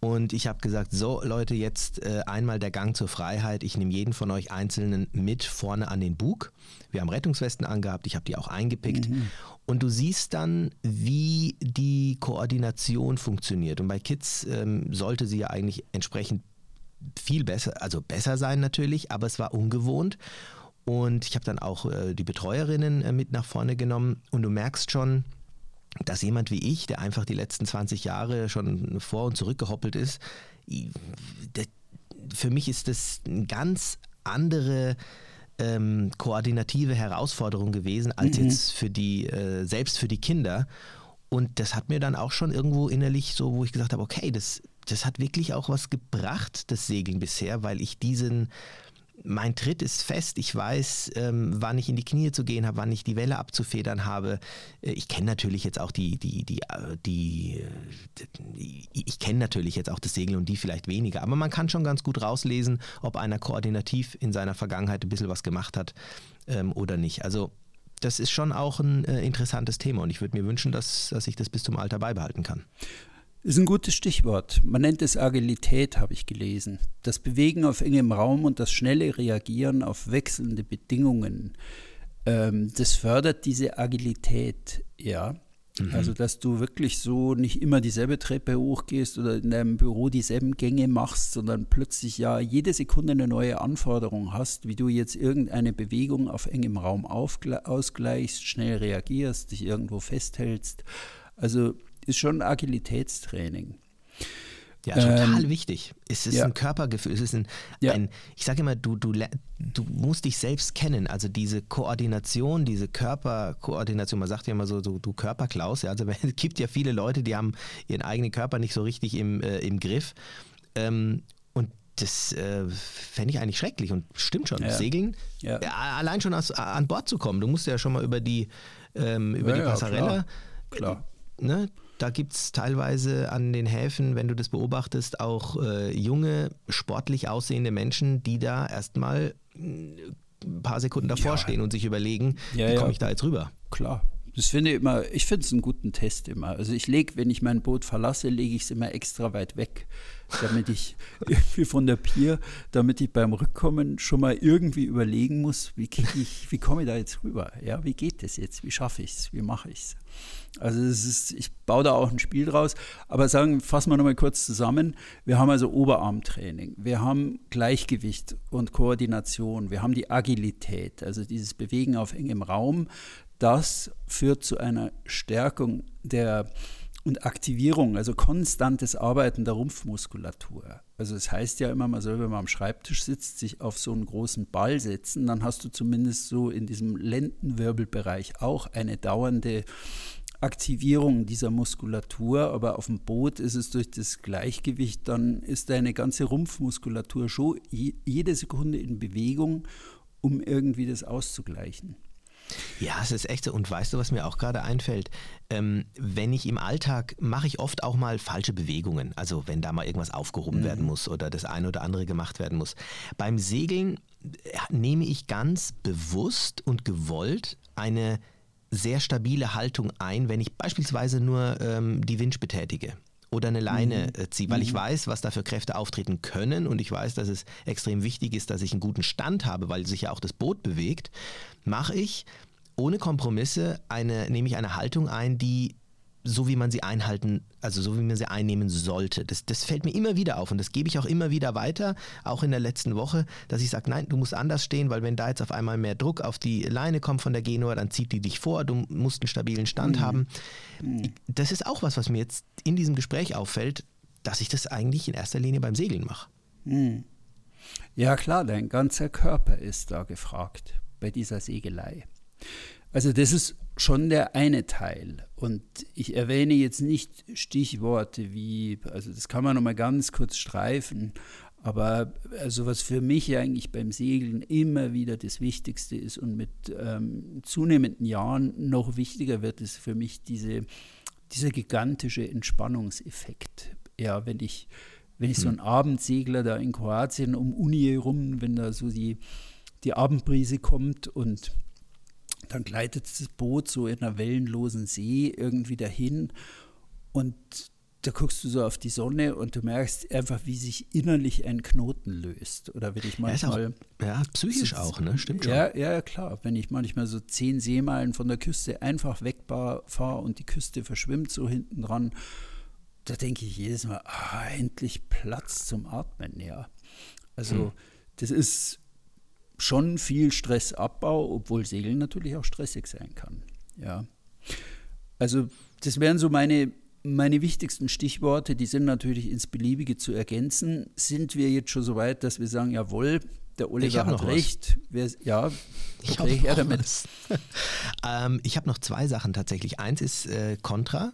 Und ich habe gesagt, so Leute, jetzt äh, einmal der Gang zur Freiheit. Ich nehme jeden von euch Einzelnen mit vorne an den Bug. Wir haben Rettungswesten angehabt, ich habe die auch eingepickt. Mhm. Und du siehst dann, wie die Koordination funktioniert. Und bei Kids ähm, sollte sie ja eigentlich entsprechend viel besser, also besser sein natürlich, aber es war ungewohnt. Und ich habe dann auch äh, die Betreuerinnen äh, mit nach vorne genommen und du merkst schon, dass jemand wie ich, der einfach die letzten 20 Jahre schon vor und zurück gehoppelt ist, für mich ist das eine ganz andere ähm, koordinative Herausforderung gewesen als mhm. jetzt für die, äh, selbst für die Kinder. Und das hat mir dann auch schon irgendwo innerlich so, wo ich gesagt habe, okay, das, das hat wirklich auch was gebracht, das Segeln bisher, weil ich diesen, mein Tritt ist fest. Ich weiß, ähm, wann ich in die Knie zu gehen habe, wann ich die Welle abzufedern habe. Äh, ich kenne natürlich jetzt auch die, die, die, äh, die, die ich kenne natürlich jetzt auch das Segeln und die vielleicht weniger. Aber man kann schon ganz gut rauslesen, ob einer koordinativ in seiner Vergangenheit ein bisschen was gemacht hat ähm, oder nicht. Also das ist schon auch ein äh, interessantes Thema und ich würde mir wünschen, dass, dass ich das bis zum Alter beibehalten kann. Ist ein gutes Stichwort. Man nennt es Agilität, habe ich gelesen. Das Bewegen auf engem Raum und das schnelle Reagieren auf wechselnde Bedingungen. Ähm, das fördert diese Agilität, ja. Mhm. Also, dass du wirklich so nicht immer dieselbe Treppe hochgehst oder in deinem Büro dieselben Gänge machst, sondern plötzlich ja jede Sekunde eine neue Anforderung hast, wie du jetzt irgendeine Bewegung auf engem Raum ausgleichst, schnell reagierst, dich irgendwo festhältst. Also ist schon ein Agilitätstraining. Ja, total ähm, wichtig. Es ist ja. ein Körpergefühl. Es ist ein, ja. ein ich sage immer, du, du, du musst dich selbst kennen. Also diese Koordination, diese Körperkoordination, man sagt ja immer so, so du Körperklaus. Ja, also es gibt ja viele Leute, die haben ihren eigenen Körper nicht so richtig im, äh, im Griff. Ähm, und das äh, fände ich eigentlich schrecklich und stimmt schon. Ja. Segeln, ja. allein schon aus, an Bord zu kommen. Du musst ja schon mal über die, ähm, über die Passarella. Klar. klar. Ne, da gibt es teilweise an den Häfen, wenn du das beobachtest, auch äh, junge, sportlich aussehende Menschen, die da erstmal ein äh, paar Sekunden davor ja. stehen und sich überlegen, ja, wie komme ich da jetzt rüber? Klar. Das finde ich immer, ich finde es einen guten Test immer. Also ich lege, wenn ich mein Boot verlasse, lege ich es immer extra weit weg, damit ich irgendwie von der Pier, damit ich beim Rückkommen schon mal irgendwie überlegen muss, wie ich, wie komme ich da jetzt rüber? Ja, wie geht das jetzt? Wie schaffe ich es? Wie mache ich es? Also es ist, ich baue da auch ein Spiel draus. Aber sagen, fassen wir nochmal kurz zusammen. Wir haben also Oberarmtraining, wir haben Gleichgewicht und Koordination, wir haben die Agilität, also dieses Bewegen auf engem Raum das führt zu einer Stärkung der und Aktivierung, also konstantes Arbeiten der Rumpfmuskulatur. Also es das heißt ja immer, man soll, wenn man am Schreibtisch sitzt, sich auf so einen großen Ball setzen, dann hast du zumindest so in diesem Lendenwirbelbereich auch eine dauernde Aktivierung dieser Muskulatur, aber auf dem Boot ist es durch das Gleichgewicht, dann ist deine ganze Rumpfmuskulatur schon jede Sekunde in Bewegung, um irgendwie das auszugleichen. Ja, es ist echt so. Und weißt du, was mir auch gerade einfällt? Ähm, wenn ich im Alltag mache ich oft auch mal falsche Bewegungen. Also wenn da mal irgendwas aufgehoben mhm. werden muss oder das eine oder andere gemacht werden muss. Beim Segeln äh, nehme ich ganz bewusst und gewollt eine sehr stabile Haltung ein, wenn ich beispielsweise nur ähm, die Winch betätige oder eine Leine mhm. Äh, ziehe, weil ich mhm. weiß, was da für Kräfte auftreten können und ich weiß, dass es extrem wichtig ist, dass ich einen guten Stand habe, weil sich ja auch das Boot bewegt, mache ich ohne Kompromisse eine, nehme ich eine Haltung ein, die so wie man sie einhalten, also so wie man sie einnehmen sollte. Das, das fällt mir immer wieder auf und das gebe ich auch immer wieder weiter, auch in der letzten Woche, dass ich sage, nein, du musst anders stehen, weil wenn da jetzt auf einmal mehr Druck auf die Leine kommt von der Genua, dann zieht die dich vor, du musst einen stabilen Stand mhm. haben. Mhm. Das ist auch was, was mir jetzt in diesem Gespräch auffällt, dass ich das eigentlich in erster Linie beim Segeln mache. Mhm. Ja klar, dein ganzer Körper ist da gefragt bei dieser Segelei. Also das ist schon der eine Teil. Und ich erwähne jetzt nicht Stichworte wie, also das kann man nochmal ganz kurz streifen, aber also was für mich eigentlich beim Segeln immer wieder das Wichtigste ist und mit ähm, zunehmenden Jahren noch wichtiger wird, ist für mich diese, dieser gigantische Entspannungseffekt. Ja, wenn ich, wenn ich so hm. ein Abendsegler da in Kroatien um Uni herum, wenn da so die, die Abendbrise kommt und dann gleitet das Boot so in einer wellenlosen See irgendwie dahin und da guckst du so auf die Sonne und du merkst einfach, wie sich innerlich ein Knoten löst. Oder wenn ich manchmal. Ja, auch, ja psychisch so, auch, ne? Stimmt schon. Ja, ja, klar. Wenn ich manchmal so zehn Seemeilen von der Küste einfach wegfahre und die Küste verschwimmt so hinten dran, da denke ich jedes Mal, ah, endlich Platz zum Atmen, ja. Also, hm. das ist schon viel Stressabbau, obwohl Segeln natürlich auch stressig sein kann. Ja. Also das wären so meine, meine wichtigsten Stichworte, die sind natürlich ins Beliebige zu ergänzen. Sind wir jetzt schon so weit, dass wir sagen, jawohl, der Oliver hat recht. Wer, ja, ich habe damit. ähm, ich habe noch zwei Sachen tatsächlich. Eins ist äh, Contra.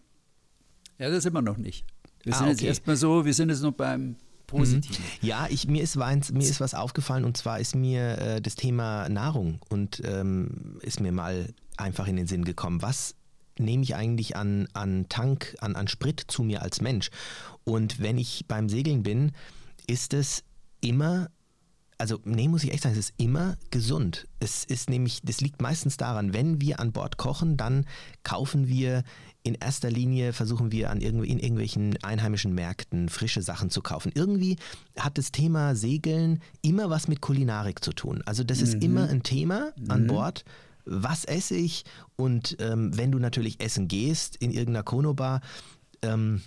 Ja, das sind wir noch nicht. Wir ah, sind okay. jetzt erstmal so, wir sind jetzt noch beim positiv. Mhm. Ja, ich, mir, ist mir ist was aufgefallen und zwar ist mir äh, das Thema Nahrung und ähm, ist mir mal einfach in den Sinn gekommen. Was nehme ich eigentlich an, an Tank, an, an Sprit zu mir als Mensch? Und wenn ich beim Segeln bin, ist es immer also nee, muss ich echt sagen, es ist immer gesund. Es ist nämlich, das liegt meistens daran, wenn wir an Bord kochen, dann kaufen wir in erster Linie versuchen wir an irgendw in irgendwelchen einheimischen Märkten frische Sachen zu kaufen. Irgendwie hat das Thema Segeln immer was mit Kulinarik zu tun. Also das mhm. ist immer ein Thema an mhm. Bord. Was esse ich? Und ähm, wenn du natürlich essen gehst in irgendeiner Konobar, ähm,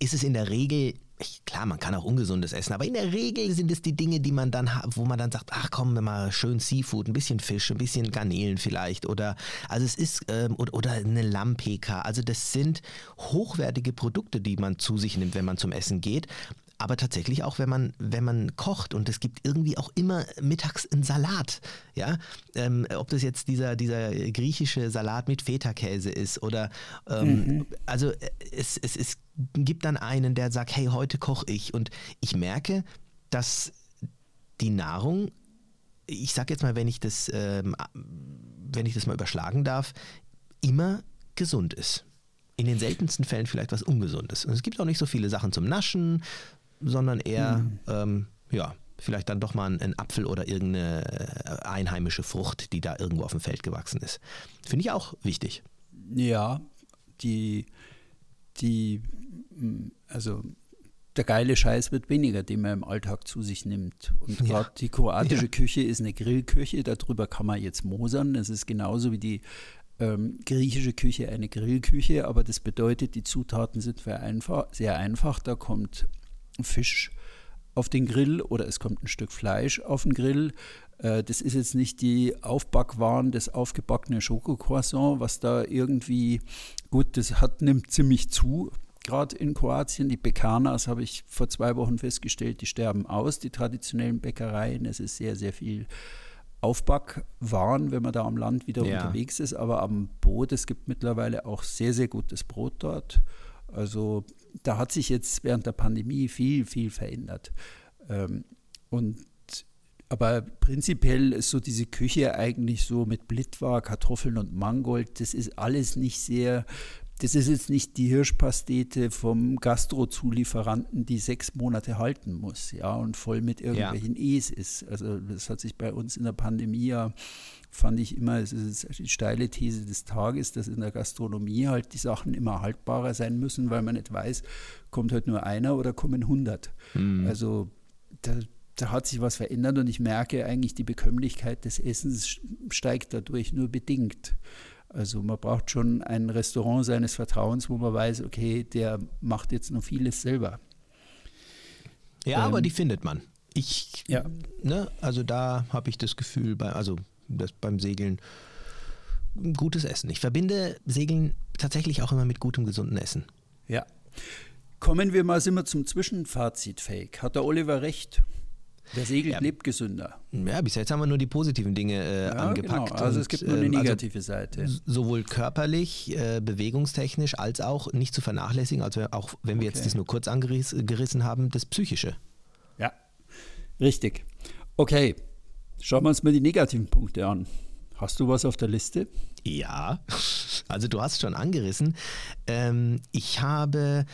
ist es in der Regel ich, klar, man kann auch ungesundes essen, aber in der Regel sind es die Dinge, die man dann, wo man dann sagt, ach komm, mal schön Seafood, ein bisschen Fisch, ein bisschen Garnelen vielleicht oder, also es ist, ähm, oder, oder eine Lampeka, also das sind hochwertige Produkte, die man zu sich nimmt, wenn man zum Essen geht aber tatsächlich auch, wenn man, wenn man kocht und es gibt irgendwie auch immer mittags einen Salat, ja, ähm, ob das jetzt dieser, dieser griechische Salat mit Feta-Käse ist oder, ähm, mhm. also äh, es, es, es gibt dann einen, der sagt, hey, heute koche ich und ich merke, dass die Nahrung, ich sag jetzt mal, wenn ich das, ähm, wenn ich das mal überschlagen darf, immer gesund ist in den seltensten Fällen vielleicht was Ungesundes. Und es gibt auch nicht so viele Sachen zum Naschen, sondern eher, mhm. ähm, ja, vielleicht dann doch mal ein, ein, Apfel oder irgendeine äh, einheimische Frucht, die da irgendwo auf dem Feld gewachsen ist. Finde ich auch wichtig. Ja, die, die, mm, also der geile Scheiß wird weniger, den man im Alltag zu sich nimmt. Und gerade ja. die kroatische ja. Küche ist eine Grillküche, darüber kann man jetzt mosern. Es ist genauso wie die ähm, griechische Küche eine Grillküche, aber das bedeutet, die Zutaten sind sehr einfach. Sehr einfach. Da kommt Fisch auf den Grill oder es kommt ein Stück Fleisch auf den Grill. Äh, das ist jetzt nicht die Aufbackwaren, das aufgebackene Schokocroissant, was da irgendwie, gut, das hat, nimmt ziemlich zu, gerade in Kroatien. Die Bekanas habe ich vor zwei Wochen festgestellt, die sterben aus, die traditionellen Bäckereien. Es ist sehr, sehr viel Aufbackwaren, wenn man da am Land wieder ja. unterwegs ist, aber am Boot, es gibt mittlerweile auch sehr, sehr gutes Brot dort. Also da hat sich jetzt während der Pandemie viel, viel verändert. Ähm, und Aber prinzipiell ist so diese Küche eigentlich so mit Blitwa, Kartoffeln und Mangold, das ist alles nicht sehr das ist jetzt nicht die Hirschpastete vom Gastrozulieferanten, die sechs Monate halten muss, ja, und voll mit irgendwelchen ja. E's ist. Also das hat sich bei uns in der Pandemie ja, fand ich immer, es ist die steile These des Tages, dass in der Gastronomie halt die Sachen immer haltbarer sein müssen, weil man nicht weiß, kommt halt nur einer oder kommen hundert. Mhm. Also da, da hat sich was verändert und ich merke eigentlich, die Bekömmlichkeit des Essens steigt dadurch nur bedingt. Also man braucht schon ein Restaurant seines Vertrauens, wo man weiß, okay, der macht jetzt noch vieles selber. Ja, ähm, aber die findet man. Ich, ja. ne, also da habe ich das Gefühl, bei, also das beim Segeln gutes Essen. Ich verbinde Segeln tatsächlich auch immer mit gutem, gesunden Essen. Ja. Kommen wir mal, sind wir zum Zwischenfazit, Fake. Hat der Oliver recht? Wer segelt, ja. lebt gesünder. Ja, bis jetzt haben wir nur die positiven Dinge äh, ja, angepackt. Genau. Also und, es gibt nur eine ähm, also negative also Seite. Sowohl körperlich, äh, bewegungstechnisch, als auch nicht zu vernachlässigen, also auch wenn wir okay. jetzt das nur kurz angerissen haben, das Psychische. Ja, richtig. Okay, schauen wir uns mal die negativen Punkte an. Hast du was auf der Liste? Ja, also du hast schon angerissen. Ähm, ich habe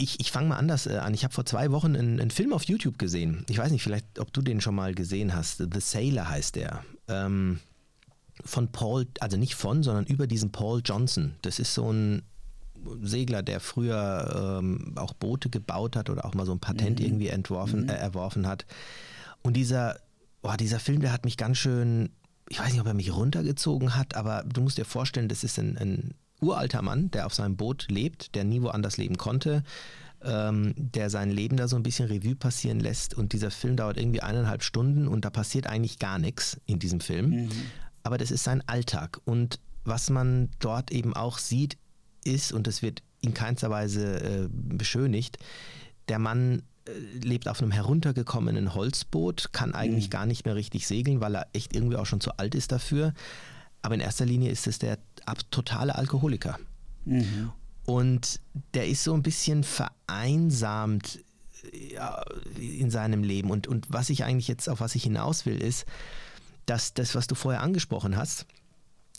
ich, ich fange mal anders äh, an. Ich habe vor zwei Wochen einen, einen, Film auf YouTube gesehen. Ich weiß nicht, vielleicht, ob du den schon mal gesehen hast. The Sailor heißt der. Ähm, von Paul, also nicht von, sondern über diesen Paul Johnson. Das ist so ein Segler, der früher ähm, auch Boote gebaut hat oder auch mal so ein Patent mhm. irgendwie entworfen, mhm. äh, erworfen hat. Und dieser, oh, dieser Film, der hat mich ganz schön, ich weiß nicht, ob er mich runtergezogen hat, aber du musst dir vorstellen, das ist ein, ein uralter Mann, der auf seinem Boot lebt, der nie woanders leben konnte, ähm, der sein Leben da so ein bisschen Revue passieren lässt. Und dieser Film dauert irgendwie eineinhalb Stunden und da passiert eigentlich gar nichts in diesem Film. Mhm. Aber das ist sein Alltag. Und was man dort eben auch sieht, ist, und das wird in keinster Weise äh, beschönigt, der Mann äh, lebt auf einem heruntergekommenen Holzboot, kann eigentlich mhm. gar nicht mehr richtig segeln, weil er echt irgendwie auch schon zu alt ist dafür. Aber in erster Linie ist es der totale Alkoholiker. Mhm. Und der ist so ein bisschen vereinsamt ja, in seinem Leben. Und, und was ich eigentlich jetzt, auf was ich hinaus will, ist, dass das, was du vorher angesprochen hast,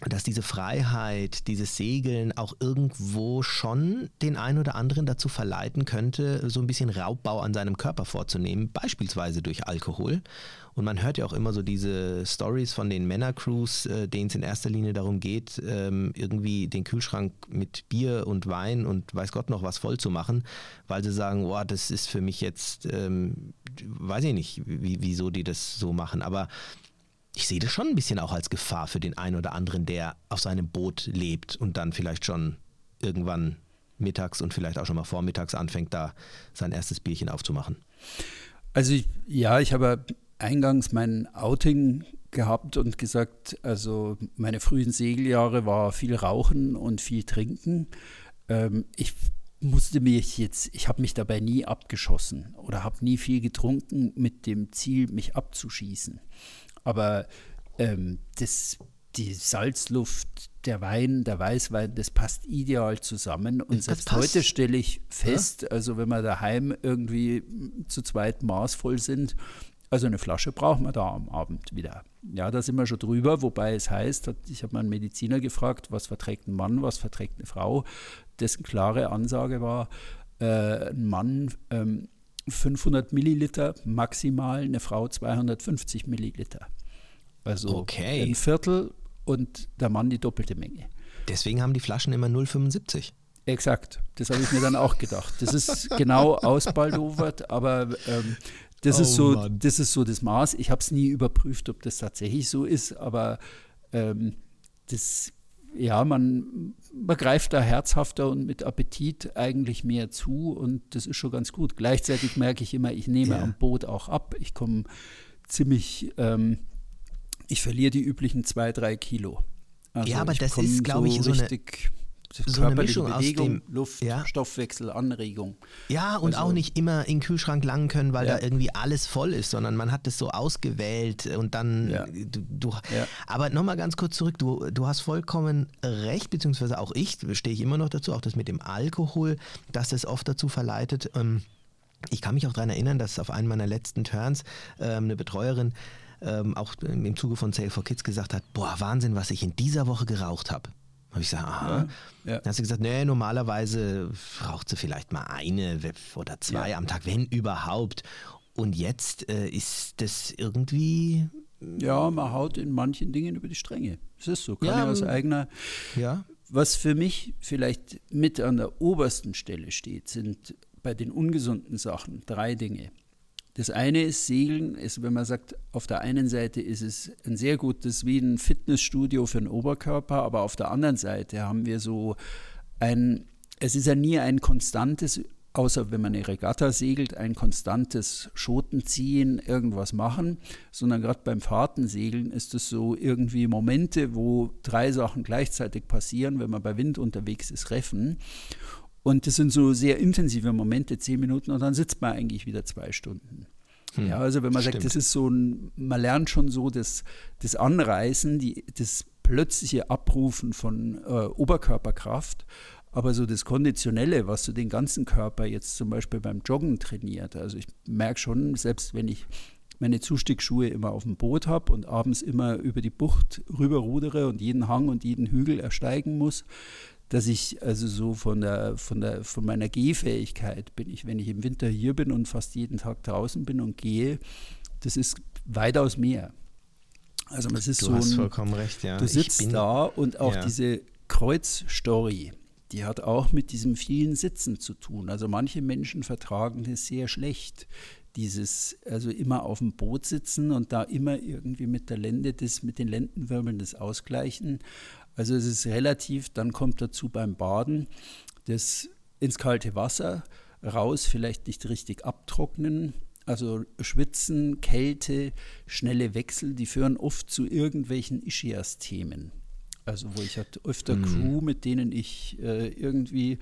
dass diese Freiheit, dieses Segeln auch irgendwo schon den einen oder anderen dazu verleiten könnte, so ein bisschen Raubbau an seinem Körper vorzunehmen, beispielsweise durch Alkohol. Und man hört ja auch immer so diese Stories von den Männercrews, äh, denen es in erster Linie darum geht, ähm, irgendwie den Kühlschrank mit Bier und Wein und weiß Gott noch was voll zu machen, weil sie sagen, oh, das ist für mich jetzt, ähm, weiß ich nicht, wie, wieso die das so machen. Aber ich sehe das schon ein bisschen auch als Gefahr für den einen oder anderen, der auf seinem Boot lebt und dann vielleicht schon irgendwann mittags und vielleicht auch schon mal vormittags anfängt, da sein erstes Bierchen aufzumachen. Also ich, ja, ich habe eingangs mein Outing gehabt und gesagt, also meine frühen Segeljahre war viel Rauchen und viel Trinken. Ähm, ich musste mich jetzt, ich habe mich dabei nie abgeschossen oder habe nie viel getrunken mit dem Ziel, mich abzuschießen. Aber ähm, das, die Salzluft, der Wein, der Weißwein, das passt ideal zusammen. Und das selbst passt. heute stelle ich fest, ja? also wenn wir daheim irgendwie zu zweit maßvoll sind, also eine Flasche brauchen wir da am Abend wieder. Ja, da sind wir schon drüber, wobei es heißt, ich habe mal einen Mediziner gefragt, was verträgt ein Mann, was verträgt eine Frau, dessen klare Ansage war, äh, ein Mann ähm, 500 Milliliter maximal, eine Frau 250 Milliliter. Also okay. ein Viertel und der Mann die doppelte Menge. Deswegen haben die Flaschen immer 0,75. Exakt, das habe ich mir dann auch gedacht. Das ist genau ausbaldowert, aber ähm, das, oh, ist so, das ist so das Maß. Ich habe es nie überprüft, ob das tatsächlich so ist, aber ähm, das, ja, man, man greift da herzhafter und mit Appetit eigentlich mehr zu und das ist schon ganz gut. Gleichzeitig merke ich immer, ich nehme ja. am Boot auch ab. Ich komme ziemlich, ähm, ich verliere die üblichen zwei, drei Kilo. Also ja, aber das ist, glaube ich, so richtig so eine Mischung Bewegung, aus dem Luft, ja. Stoffwechsel, Anregung. Ja, und also, auch nicht immer in den Kühlschrank langen können, weil ja. da irgendwie alles voll ist, sondern man hat das so ausgewählt und dann ja. du, du aber nochmal ganz kurz zurück, du, du hast vollkommen recht, beziehungsweise auch ich, stehe ich immer noch dazu, auch das mit dem Alkohol, dass es oft dazu verleitet, ähm, Ich kann mich auch daran erinnern, dass auf einem meiner letzten Turns ähm, eine Betreuerin ähm, auch im Zuge von Sale for Kids gesagt hat, boah, Wahnsinn, was ich in dieser Woche geraucht habe. Habe ich gesagt, aha. Ja, ja. Dann hat sie gesagt, nee, normalerweise raucht sie vielleicht mal eine oder zwei ja. am Tag, wenn überhaupt. Und jetzt äh, ist das irgendwie. Ja, man haut in manchen Dingen über die Stränge. Das ist so, kann ja, ich aus eigener. Ja. Was für mich vielleicht mit an der obersten Stelle steht, sind bei den ungesunden Sachen drei Dinge. Das eine ist Segeln, ist, wenn man sagt, auf der einen Seite ist es ein sehr gutes, wie ein Fitnessstudio für den Oberkörper, aber auf der anderen Seite haben wir so ein, es ist ja nie ein konstantes, außer wenn man eine Regatta segelt, ein konstantes Schotenziehen, irgendwas machen, sondern gerade beim Fahrtensegeln ist es so irgendwie Momente, wo drei Sachen gleichzeitig passieren, wenn man bei Wind unterwegs ist, Reffen. Und das sind so sehr intensive Momente, zehn Minuten, und dann sitzt man eigentlich wieder zwei Stunden. Hm, ja, also wenn man stimmt. sagt, das ist so ein, man lernt schon so das, das Anreißen, die, das plötzliche Abrufen von äh, Oberkörperkraft, aber so das Konditionelle, was so den ganzen Körper jetzt zum Beispiel beim Joggen trainiert. Also ich merke schon, selbst wenn ich meine Zustiegsschuhe immer auf dem Boot habe und abends immer über die Bucht rüberrudere und jeden Hang und jeden Hügel ersteigen muss, dass ich also so von der, von der, von meiner Gehfähigkeit bin ich, wenn ich im Winter hier bin und fast jeden Tag draußen bin und gehe, das ist weitaus mehr. Also es ist du so hast ein, vollkommen recht, ja. Du sitzt bin, da und auch ja. diese Kreuzstory, die hat auch mit diesem vielen Sitzen zu tun. Also manche Menschen vertragen das sehr schlecht dieses, also immer auf dem Boot sitzen und da immer irgendwie mit der Lende das, mit den Lendenwirbeln das ausgleichen. Also es ist relativ, dann kommt dazu beim Baden das ins kalte Wasser raus, vielleicht nicht richtig abtrocknen. Also Schwitzen, Kälte, schnelle Wechsel, die führen oft zu irgendwelchen Ischias-Themen. Also wo ich hatte öfter mhm. Crew, mit denen ich äh, irgendwie,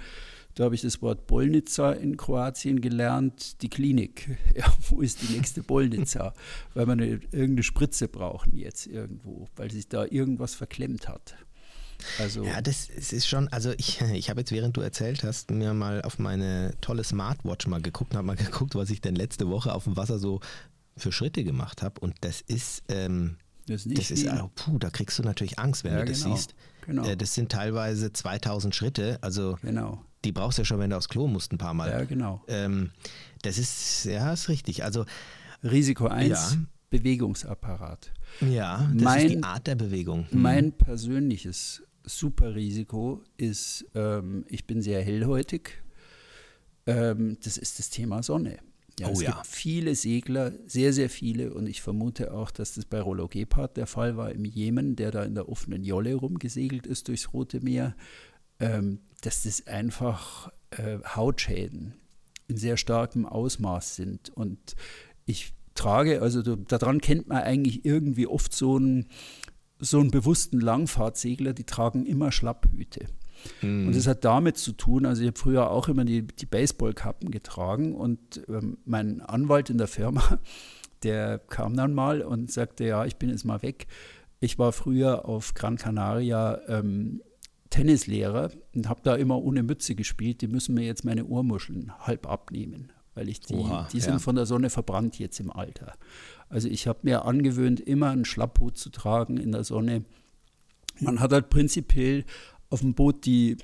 da habe ich das Wort Bolnica in Kroatien gelernt, die Klinik. Ja, wo ist die nächste Bolnica? weil wir eine, irgendeine Spritze brauchen jetzt irgendwo, weil sich da irgendwas verklemmt hat. Also ja, das ist schon, also ich, ich habe jetzt, während du erzählt hast, mir mal auf meine tolle Smartwatch mal geguckt, habe mal geguckt, was ich denn letzte Woche auf dem Wasser so für Schritte gemacht habe. Und das ist, ähm, das, ist, das ist also, puh, da kriegst du natürlich Angst, wenn ja, du das genau, siehst. Genau. Äh, das sind teilweise 2000 Schritte, also genau. die brauchst du ja schon, wenn du aufs Klo musst, ein paar Mal. Ja, genau. Ähm, das ist, ja, ist richtig. Also Risiko 1, ja. Bewegungsapparat. Ja, das mein, ist die Art der Bewegung. Hm. Mein persönliches super Risiko ist, ähm, ich bin sehr hellhäutig. Ähm, das ist das Thema Sonne. Ja, oh, es ja. gibt viele Segler, sehr, sehr viele, und ich vermute auch, dass das bei Rollo Gebhardt der Fall war im Jemen, der da in der offenen Jolle rumgesegelt ist durchs Rote Meer, ähm, dass das einfach äh, Hautschäden in sehr starkem Ausmaß sind. Und ich trage, also daran kennt man eigentlich irgendwie oft so ein so einen bewussten Langfahrtsegler, die tragen immer Schlapphüte. Mhm. Und das hat damit zu tun, also ich habe früher auch immer die, die Baseballkappen getragen und ähm, mein Anwalt in der Firma, der kam dann mal und sagte, ja, ich bin jetzt mal weg. Ich war früher auf Gran Canaria ähm, Tennislehrer und habe da immer ohne Mütze gespielt. Die müssen mir jetzt meine Ohrmuscheln halb abnehmen, weil ich die, Oha, die sind ja. von der Sonne verbrannt jetzt im Alter. Also ich habe mir angewöhnt, immer einen Schlapphut zu tragen in der Sonne. Man hat halt prinzipiell auf dem Boot die,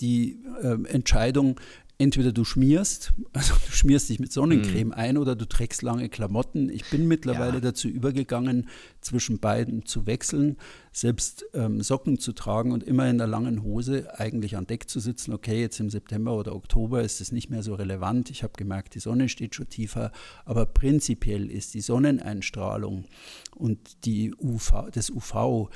die äh, Entscheidung, entweder du schmierst, also du schmierst dich mit Sonnencreme mm. ein oder du trägst lange Klamotten. Ich bin mittlerweile ja. dazu übergegangen, zwischen beiden zu wechseln, selbst ähm, Socken zu tragen und immer in der langen Hose eigentlich an Deck zu sitzen. Okay, jetzt im September oder Oktober ist es nicht mehr so relevant. Ich habe gemerkt, die Sonne steht schon tiefer, aber prinzipiell ist die Sonneneinstrahlung und die UV, das UV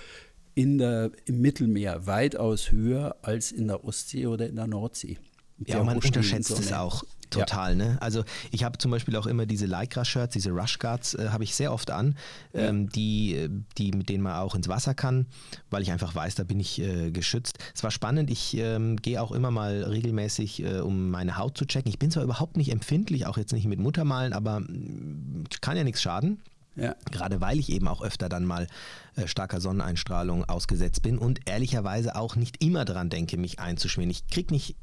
in der, im Mittelmeer weitaus höher als in der Ostsee oder in der Nordsee. Ja, man unterschätzt es auch total. Ja. Ne? Also ich habe zum Beispiel auch immer diese Lycra-Shirts, diese Rush Guards, äh, habe ich sehr oft an, ja. ähm, die, äh, die, mit denen man auch ins Wasser kann, weil ich einfach weiß, da bin ich äh, geschützt. Es war spannend, ich ähm, gehe auch immer mal regelmäßig, äh, um meine Haut zu checken. Ich bin zwar überhaupt nicht empfindlich, auch jetzt nicht mit Muttermalen, aber mm, kann ja nichts schaden. Ja. Gerade weil ich eben auch öfter dann mal äh, starker Sonneneinstrahlung ausgesetzt bin und ehrlicherweise auch nicht immer daran denke, mich einzuschmieren. Ich kriege nicht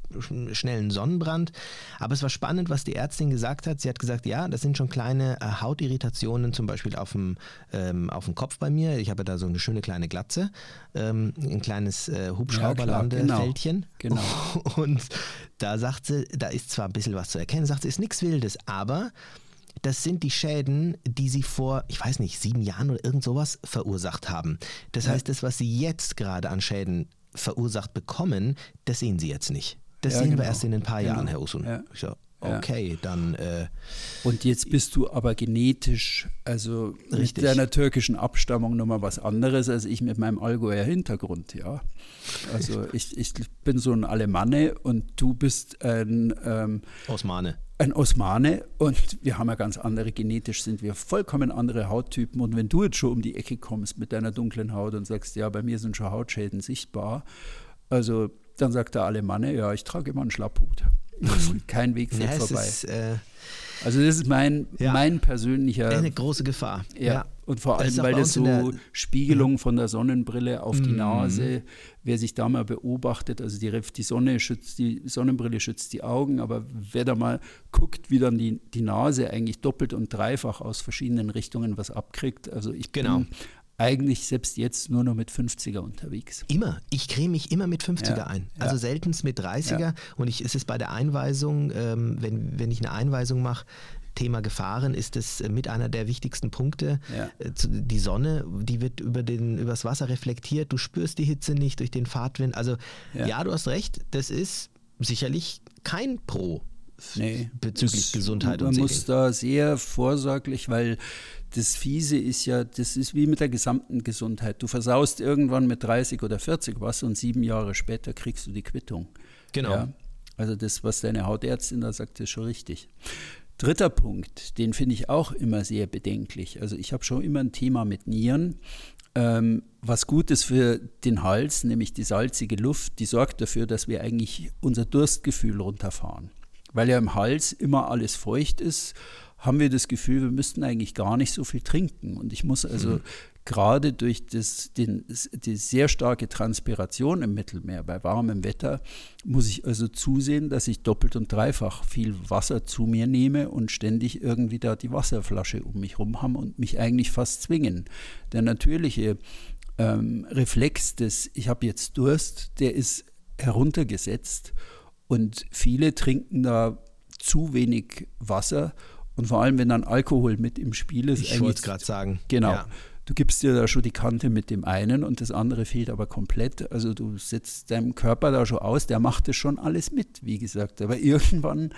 schnell einen Sonnenbrand, aber es war spannend, was die Ärztin gesagt hat. Sie hat gesagt, ja, das sind schon kleine äh, Hautirritationen, zum Beispiel auf dem, ähm, auf dem Kopf bei mir. Ich habe da so eine schöne kleine Glatze, ähm, ein kleines äh, Hubschrauberlandefältchen. Ja, genau. genau. Und da sagt sie, da ist zwar ein bisschen was zu erkennen, sagt sie, ist nichts Wildes, aber das sind die Schäden, die sie vor, ich weiß nicht, sieben Jahren oder irgend sowas verursacht haben. Das ja. heißt, das, was sie jetzt gerade an Schäden verursacht bekommen, das sehen sie jetzt nicht. Das ja, sehen genau. wir erst in ein paar genau. Jahren, Herr Usun. Ja. So, okay, dann. Äh, und jetzt bist du aber genetisch, also richtig. mit deiner türkischen Abstammung nochmal was anderes als ich mit meinem Allgäuer Hintergrund, ja. Also ich, ich bin so ein Alemanne und du bist ein ähm, Osmane ein Osmane und wir haben ja ganz andere, genetisch sind wir vollkommen andere Hauttypen. Und wenn du jetzt schon um die Ecke kommst mit deiner dunklen Haut und sagst, ja, bei mir sind schon Hautschäden sichtbar, also dann sagt der Alemanne, ja, ich trage immer einen Schlapphut. Kein Weg führt ja, vorbei. Ist, äh, also das ist mein, ja. mein persönlicher... Eine große Gefahr. Ja. ja. Und vor allem, weil das so Spiegelung mhm. von der Sonnenbrille auf die mhm. Nase, wer sich da mal beobachtet, also die, die Sonne schützt, die Sonnenbrille schützt die Augen, aber wer da mal guckt, wie dann die, die Nase eigentlich doppelt und dreifach aus verschiedenen Richtungen was abkriegt. Also ich genau. bin eigentlich selbst jetzt nur noch mit 50er unterwegs. Immer. Ich creme mich immer mit 50er ja. ein. Also ja. seltenst mit 30er. Ja. Und ich, es ist bei der Einweisung, ähm, wenn, wenn ich eine Einweisung mache, Thema Gefahren ist es äh, mit einer der wichtigsten Punkte. Ja. Äh, die Sonne, die wird über den, übers Wasser reflektiert. Du spürst die Hitze nicht durch den Fahrtwind. Also ja, ja du hast recht, das ist sicherlich kein Pro nee, bezüglich es, Gesundheit und Man muss da sehr vorsorglich, weil das Fiese ist ja, das ist wie mit der gesamten Gesundheit. Du versaust irgendwann mit 30 oder 40 was und sieben Jahre später kriegst du die Quittung. Genau. Ja? Also das, was deine Hautärztin da sagt, ist schon richtig. Dritter Punkt, den finde ich auch immer sehr bedenklich. Also ich habe schon immer ein Thema mit Nieren. Ähm, was gut ist für den Hals, nämlich die salzige Luft, die sorgt dafür, dass wir eigentlich unser Durstgefühl runterfahren. Weil ja im Hals immer alles feucht ist haben wir das Gefühl, wir müssten eigentlich gar nicht so viel trinken. Und ich muss also mhm. gerade durch das, den, die sehr starke Transpiration im Mittelmeer bei warmem Wetter, muss ich also zusehen, dass ich doppelt und dreifach viel Wasser zu mir nehme und ständig irgendwie da die Wasserflasche um mich rum haben und mich eigentlich fast zwingen. Der natürliche ähm, Reflex des, ich habe jetzt Durst, der ist heruntergesetzt und viele trinken da zu wenig Wasser und vor allem, wenn dann Alkohol mit im Spiel ist. Ich wollte es gerade sagen. Genau. Ja. Du gibst dir da schon die Kante mit dem einen und das andere fehlt aber komplett. Also du setzt deinem Körper da schon aus, der macht das schon alles mit, wie gesagt. Aber irgendwann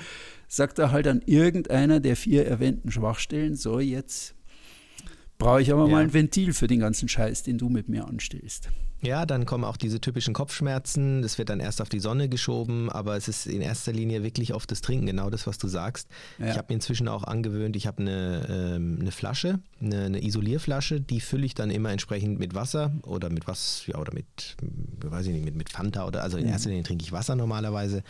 sagt er halt an irgendeiner der vier erwähnten Schwachstellen, so jetzt brauche ich aber ja. mal ein Ventil für den ganzen Scheiß, den du mit mir anstellst. Ja, dann kommen auch diese typischen Kopfschmerzen. Das wird dann erst auf die Sonne geschoben, aber es ist in erster Linie wirklich auf das Trinken, genau das, was du sagst. Ja. Ich habe mir inzwischen auch angewöhnt, ich habe eine, ähm, eine Flasche, eine, eine, Isolierflasche, die fülle ich dann immer entsprechend mit Wasser oder mit was, ja, oder mit, weiß ich nicht, mit, mit Fanta oder, also in mhm. erster Linie trinke ich Wasser normalerweise.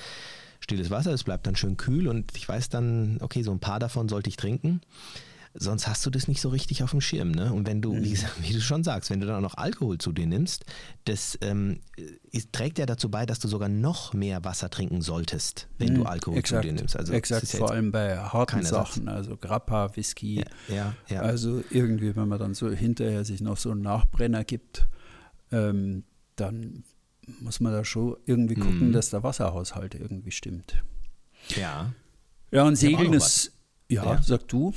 Stilles Wasser, es bleibt dann schön kühl und ich weiß dann, okay, so ein paar davon sollte ich trinken sonst hast du das nicht so richtig auf dem Schirm. Ne? Und wenn du, mhm. wie, wie, du schon sagst, wenn du dann auch noch Alkohol zu dir nimmst, das ähm, ist, trägt ja dazu bei, dass du sogar noch mehr Wasser trinken solltest, wenn mhm. du Alkohol exakt, zu dir nimmst. Also exakt, ja vor allem bei harten Sachen, Satz. also Grappa, Whisky. Ja, ja, ja, Also irgendwie, wenn man dann so hinterher sich noch so einen Nachbrenner gibt, ähm, dann muss man da schon irgendwie gucken, mhm. dass der Wasserhaushalt irgendwie stimmt. Ja. Ja, und Segeln ist, ja, ja, sag du.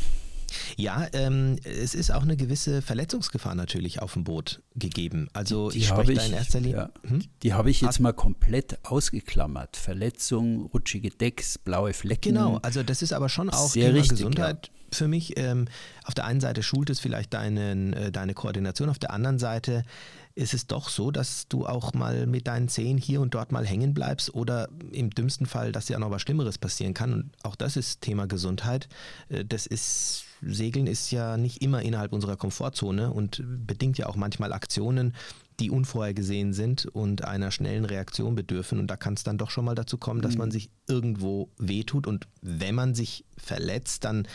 Ja, ähm, es ist auch eine gewisse Verletzungsgefahr natürlich auf dem Boot gegeben. Also die, die ich spreche da in erster Linie. Ja, hm? Die habe ich jetzt mal komplett ausgeklammert. Verletzung, rutschige Decks, blaue Flecken. Genau, also das ist aber schon auch Sehr Thema richtig, Gesundheit. Ja. Für mich, ähm, auf der einen Seite schult es vielleicht deinen, äh, deine Koordination, auf der anderen Seite ist es doch so, dass du auch mal mit deinen Zehen hier und dort mal hängen bleibst oder im dümmsten Fall, dass dir auch noch was Schlimmeres passieren kann. Und auch das ist Thema Gesundheit. Äh, das ist Segeln ist ja nicht immer innerhalb unserer Komfortzone und bedingt ja auch manchmal Aktionen, die unvorhergesehen sind und einer schnellen Reaktion bedürfen. Und da kann es dann doch schon mal dazu kommen, dass mhm. man sich irgendwo wehtut. Und wenn man sich verletzt, dann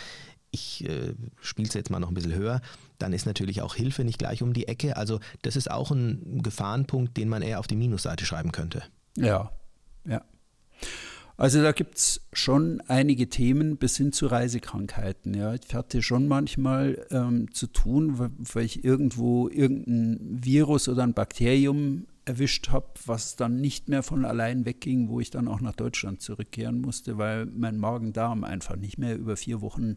ich äh, spiele es jetzt mal noch ein bisschen höher, dann ist natürlich auch Hilfe nicht gleich um die Ecke. Also das ist auch ein Gefahrenpunkt, den man eher auf die Minusseite schreiben könnte. Ja, ja. Also da gibt es schon einige Themen bis hin zu Reisekrankheiten. Ja. Ich hatte schon manchmal ähm, zu tun, weil ich irgendwo irgendein Virus oder ein Bakterium erwischt habe, was dann nicht mehr von allein wegging, wo ich dann auch nach Deutschland zurückkehren musste, weil mein Magen-Darm einfach nicht mehr über vier Wochen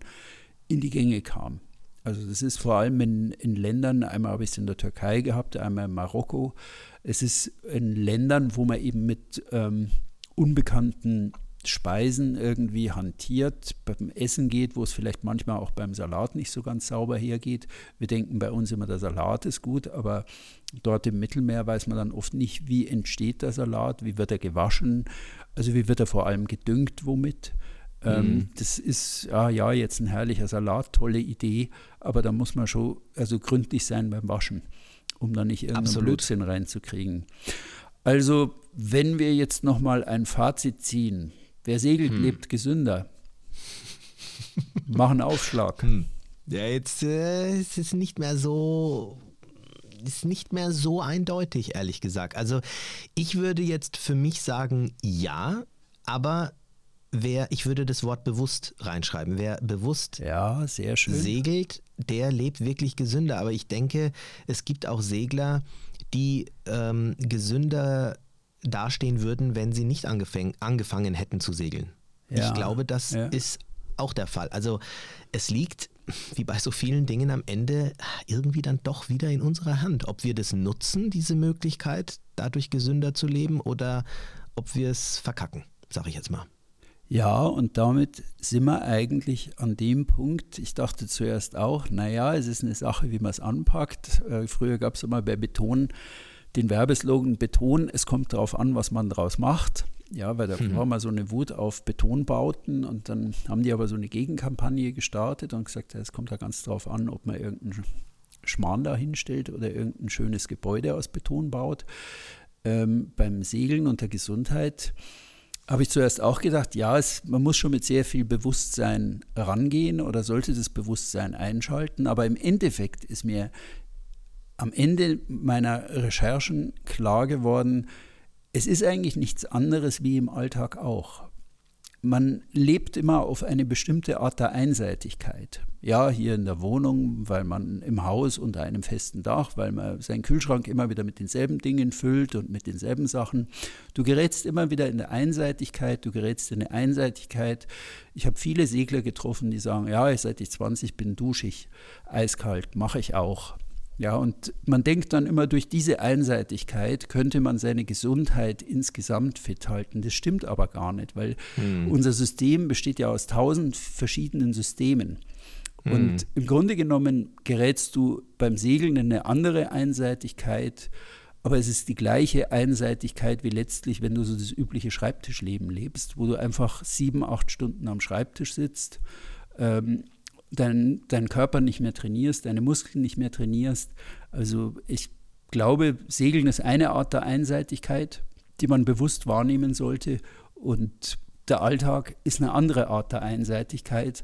in die Gänge kam. Also das ist vor allem in, in Ländern, einmal habe ich es in der Türkei gehabt, einmal in Marokko. Es ist in Ländern, wo man eben mit ähm, unbekannten Speisen irgendwie hantiert, beim Essen geht, wo es vielleicht manchmal auch beim Salat nicht so ganz sauber hergeht. Wir denken bei uns immer, der Salat ist gut, aber dort im Mittelmeer weiß man dann oft nicht, wie entsteht der Salat, wie wird er gewaschen, also wie wird er vor allem gedüngt, womit. Ähm, mhm. das ist, ja, ja, jetzt ein herrlicher Salat, tolle Idee, aber da muss man schon also gründlich sein beim Waschen, um da nicht irgendeinen Absolut. Blutsinn reinzukriegen. Also, wenn wir jetzt nochmal ein Fazit ziehen, wer segelt, hm. lebt gesünder. Mach einen Aufschlag. Hm. Ja, jetzt äh, ist es nicht mehr so ist nicht mehr so eindeutig, ehrlich gesagt. Also ich würde jetzt für mich sagen, ja, aber wer, ich würde das Wort bewusst reinschreiben. Wer bewusst ja, sehr schön. segelt, der lebt wirklich gesünder. Aber ich denke, es gibt auch Segler, die ähm, gesünder dastehen würden, wenn sie nicht angefang, angefangen hätten zu segeln. Ja, ich glaube, das ja. ist auch der Fall. Also es liegt, wie bei so vielen Dingen am Ende, irgendwie dann doch wieder in unserer Hand. Ob wir das nutzen, diese Möglichkeit, dadurch gesünder zu leben, oder ob wir es verkacken, sage ich jetzt mal. Ja, und damit sind wir eigentlich an dem Punkt. Ich dachte zuerst auch, naja, es ist eine Sache, wie man es anpackt. Äh, früher gab es immer bei Beton den Werbeslogan Beton, es kommt darauf an, was man daraus macht. Ja, weil da mhm. war mal so eine Wut auf Betonbauten und dann haben die aber so eine Gegenkampagne gestartet und gesagt, ja, es kommt da ganz drauf an, ob man irgendeinen Schmarrn da hinstellt oder irgendein schönes Gebäude aus Beton baut. Ähm, beim Segeln und der Gesundheit habe ich zuerst auch gedacht, ja, es, man muss schon mit sehr viel Bewusstsein rangehen oder sollte das Bewusstsein einschalten. Aber im Endeffekt ist mir am Ende meiner Recherchen klar geworden, es ist eigentlich nichts anderes wie im Alltag auch man lebt immer auf eine bestimmte Art der Einseitigkeit. Ja, hier in der Wohnung, weil man im Haus unter einem festen Dach, weil man seinen Kühlschrank immer wieder mit denselben Dingen füllt und mit denselben Sachen. Du gerätst immer wieder in der Einseitigkeit, du gerätst in eine Einseitigkeit. Ich habe viele Segler getroffen, die sagen, ja, seit ich 20 bin, dusche ich eiskalt, mache ich auch. Ja, und man denkt dann immer, durch diese Einseitigkeit könnte man seine Gesundheit insgesamt fit halten. Das stimmt aber gar nicht, weil hm. unser System besteht ja aus tausend verschiedenen Systemen. Hm. Und im Grunde genommen gerätst du beim Segeln in eine andere Einseitigkeit, aber es ist die gleiche Einseitigkeit wie letztlich, wenn du so das übliche Schreibtischleben lebst, wo du einfach sieben, acht Stunden am Schreibtisch sitzt. Ähm, dein, deinen Körper nicht mehr trainierst, deine Muskeln nicht mehr trainierst. Also ich glaube, Segeln ist eine Art der Einseitigkeit, die man bewusst wahrnehmen sollte. Und der Alltag ist eine andere Art der Einseitigkeit.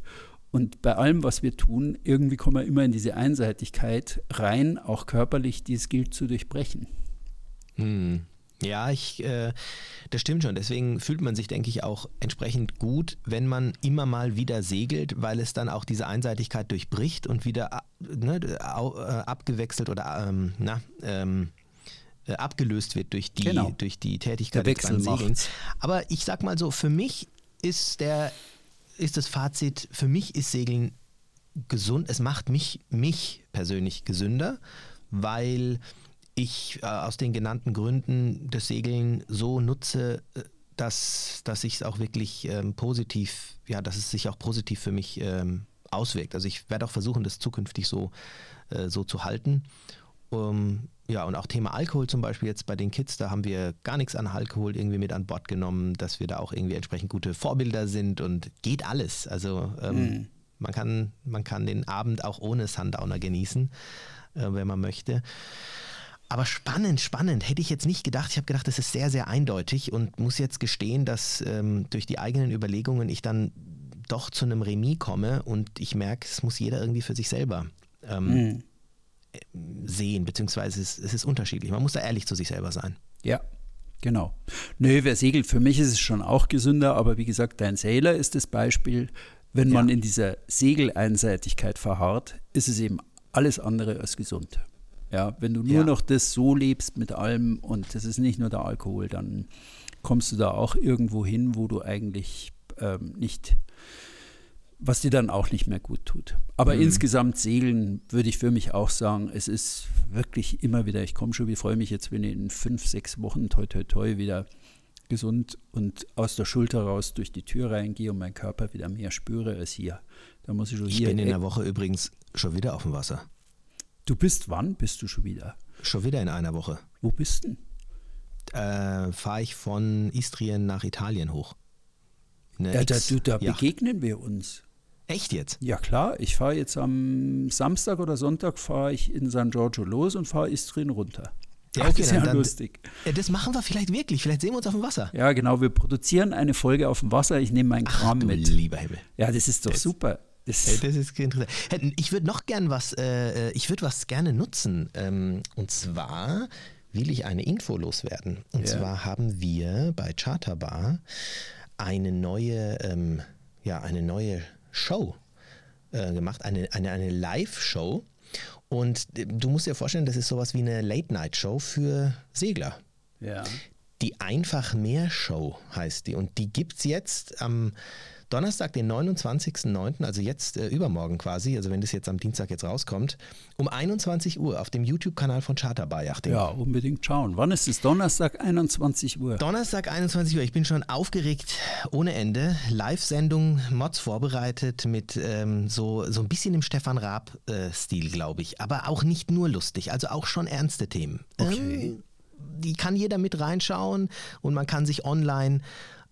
Und bei allem, was wir tun, irgendwie kommen wir immer in diese Einseitigkeit rein, auch körperlich, die es gilt zu durchbrechen. Hm. Ja, ich, äh, das stimmt schon. Deswegen fühlt man sich, denke ich, auch entsprechend gut, wenn man immer mal wieder segelt, weil es dann auch diese Einseitigkeit durchbricht und wieder ne, äh, abgewechselt oder ähm, na, ähm, äh, abgelöst wird durch die, genau. durch die Tätigkeit der des Segelns. Aber ich sag mal so, für mich ist der, ist das Fazit, für mich ist Segeln gesund. Es macht mich, mich persönlich gesünder, weil ich äh, aus den genannten Gründen das Segeln so nutze, äh, dass, dass ich es auch wirklich ähm, positiv, ja, dass es sich auch positiv für mich ähm, auswirkt. Also ich werde auch versuchen, das zukünftig so, äh, so zu halten. Um, ja, und auch Thema Alkohol zum Beispiel jetzt bei den Kids, da haben wir gar nichts an Alkohol irgendwie mit an Bord genommen, dass wir da auch irgendwie entsprechend gute Vorbilder sind und geht alles. Also ähm, mhm. man, kann, man kann den Abend auch ohne Sundowner genießen, äh, wenn man möchte. Aber spannend, spannend. Hätte ich jetzt nicht gedacht. Ich habe gedacht, das ist sehr, sehr eindeutig und muss jetzt gestehen, dass ähm, durch die eigenen Überlegungen ich dann doch zu einem Remis komme und ich merke, es muss jeder irgendwie für sich selber ähm, mhm. sehen, beziehungsweise es, es ist unterschiedlich. Man muss da ehrlich zu sich selber sein. Ja, Genau. Nö, wer segelt, für mich ist es schon auch gesünder, aber wie gesagt, dein Sailor ist das Beispiel. Wenn man in dieser Segeleinseitigkeit verharrt, ist es eben alles andere als gesund. Ja, wenn du nur ja. noch das so lebst mit allem und das ist nicht nur der Alkohol, dann kommst du da auch irgendwo hin, wo du eigentlich ähm, nicht, was dir dann auch nicht mehr gut tut. Aber mhm. insgesamt segeln würde ich für mich auch sagen, es ist wirklich immer wieder, ich komme schon, ich freue mich jetzt, wenn ich in fünf, sechs Wochen toi toi toi wieder gesund und aus der Schulter raus durch die Tür reingehe und meinen Körper wieder mehr spüre als hier. Da muss ich schon ich hier. Ich bin in der Woche übrigens schon wieder auf dem Wasser. Du bist wann bist du schon wieder? Schon wieder in einer Woche. Wo bist du? Äh, Fahre ich von Istrien nach Italien hoch. ja, da, du, da begegnen wir uns. Echt jetzt? Ja klar, ich fahre jetzt am Samstag oder Sonntag fahre ich in San Giorgio los und fahre Istrien runter. Ja, okay, das ist ja dann, lustig. Ja, das machen wir vielleicht wirklich. Vielleicht sehen wir uns auf dem Wasser. Ja, genau. Wir produzieren eine Folge auf dem Wasser. Ich nehme meinen Kram Ach, mit. Lieber Himmel. Ja, das ist doch das, super. Das, das ist interessant. Ich würde noch gern was, äh, ich würde was gerne nutzen. Ähm, und zwar will ich eine Info loswerden. Und ja. zwar haben wir bei Charterbar eine neue, ähm, ja, eine neue Show äh, gemacht, eine, eine, eine Live-Show. Und du musst dir vorstellen, das ist sowas wie eine Late-Night-Show für Segler. Ja. Die Einfach mehr Show heißt die. Und die gibt es jetzt am Donnerstag, den 29.09., also jetzt äh, übermorgen quasi, also wenn das jetzt am Dienstag jetzt rauskommt, um 21 Uhr auf dem YouTube-Kanal von Charterbar Yachting. Ja, unbedingt schauen. Wann ist es? Donnerstag, 21 Uhr. Donnerstag, 21 Uhr. Ich bin schon aufgeregt ohne Ende. Live-Sendung, Mods vorbereitet mit ähm, so, so ein bisschen im Stefan Raab-Stil, äh, glaube ich. Aber auch nicht nur lustig, also auch schon ernste Themen. Okay. Ähm, die kann jeder mit reinschauen und man kann sich online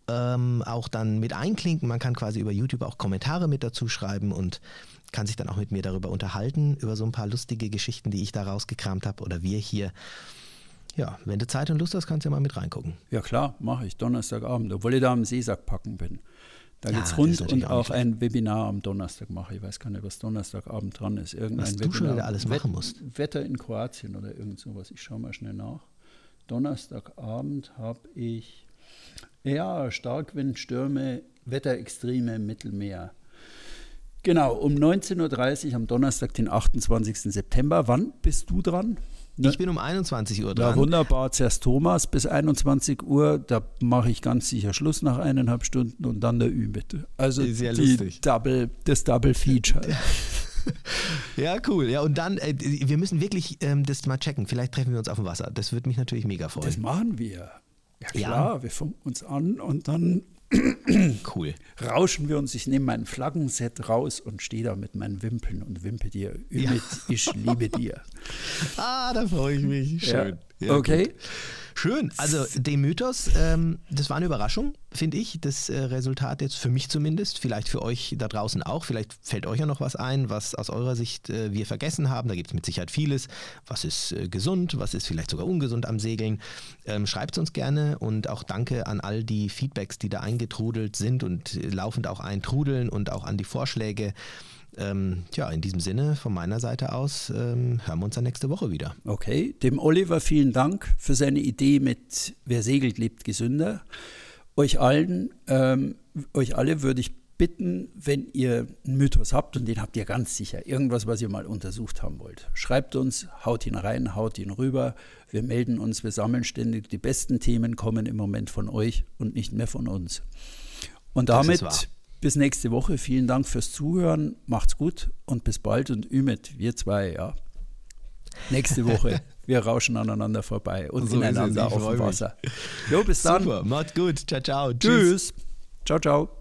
ähm, auch dann mit einklinken. Man kann quasi über YouTube auch Kommentare mit dazu schreiben und kann sich dann auch mit mir darüber unterhalten, über so ein paar lustige Geschichten, die ich da rausgekramt habe oder wir hier. Ja, wenn du Zeit und Lust hast, kannst du ja mal mit reingucken. Ja klar, mache ich Donnerstagabend, obwohl ich da am Seesack packen bin. Da ja, geht's rund und auch, auch ein Webinar am Donnerstag mache. Ich weiß gar nicht, was Donnerstagabend dran ist. Irgendein was Webinar. du schon wieder alles machen musst. Wetter in Kroatien oder irgend sowas. Ich schaue mal schnell nach. Donnerstagabend habe ich ja, Starkwind, Stürme, Wetterextreme im Mittelmeer. Genau, um 19.30 Uhr am Donnerstag, den 28. September. Wann bist du dran? Ne? Ich bin um 21 Uhr dran. Ja, wunderbar. Zuerst Thomas bis 21 Uhr. Da mache ich ganz sicher Schluss nach eineinhalb Stunden und dann der Ü mit. Also Sehr die lustig. Double, das Double Feature. ja, cool. Ja, und dann, äh, wir müssen wirklich ähm, das mal checken. Vielleicht treffen wir uns auf dem Wasser. Das würde mich natürlich mega freuen. Das machen wir. Ja klar, ja. wir funken uns an und dann cool. rauschen wir uns. Ich nehme mein Flaggenset raus und stehe da mit meinen Wimpeln und wimpe dir. Ja. ich liebe dir. Ah, da freue ich mich. Schön. Ja. okay. Gut. Schön. Also den Mythos, ähm, das war eine Überraschung, finde ich. Das äh, Resultat jetzt für mich zumindest, vielleicht für euch da draußen auch. Vielleicht fällt euch ja noch was ein, was aus eurer Sicht äh, wir vergessen haben. Da gibt es mit Sicherheit vieles. Was ist äh, gesund, was ist vielleicht sogar ungesund am Segeln? Ähm, Schreibt es uns gerne und auch danke an all die Feedbacks, die da eingetrudelt sind und laufend auch eintrudeln und auch an die Vorschläge. Ähm, ja, in diesem Sinne von meiner Seite aus ähm, hören wir uns dann nächste Woche wieder. Okay, dem Oliver vielen Dank für seine Idee mit Wer segelt, lebt gesünder. Euch allen, ähm, euch alle würde ich bitten, wenn ihr einen Mythos habt, und den habt ihr ganz sicher, irgendwas, was ihr mal untersucht haben wollt, schreibt uns, haut ihn rein, haut ihn rüber. Wir melden uns, wir sammeln ständig. Die besten Themen kommen im Moment von euch und nicht mehr von uns. Und damit bis nächste Woche. Vielen Dank fürs Zuhören. Macht's gut und bis bald. Und Ümit, wir zwei, ja. Nächste Woche. wir rauschen aneinander vorbei und so ineinander auf dem Wasser. Jo, bis dann. Super, macht's gut. Ciao, ciao. Tschüss. Tschüss. Ciao, ciao.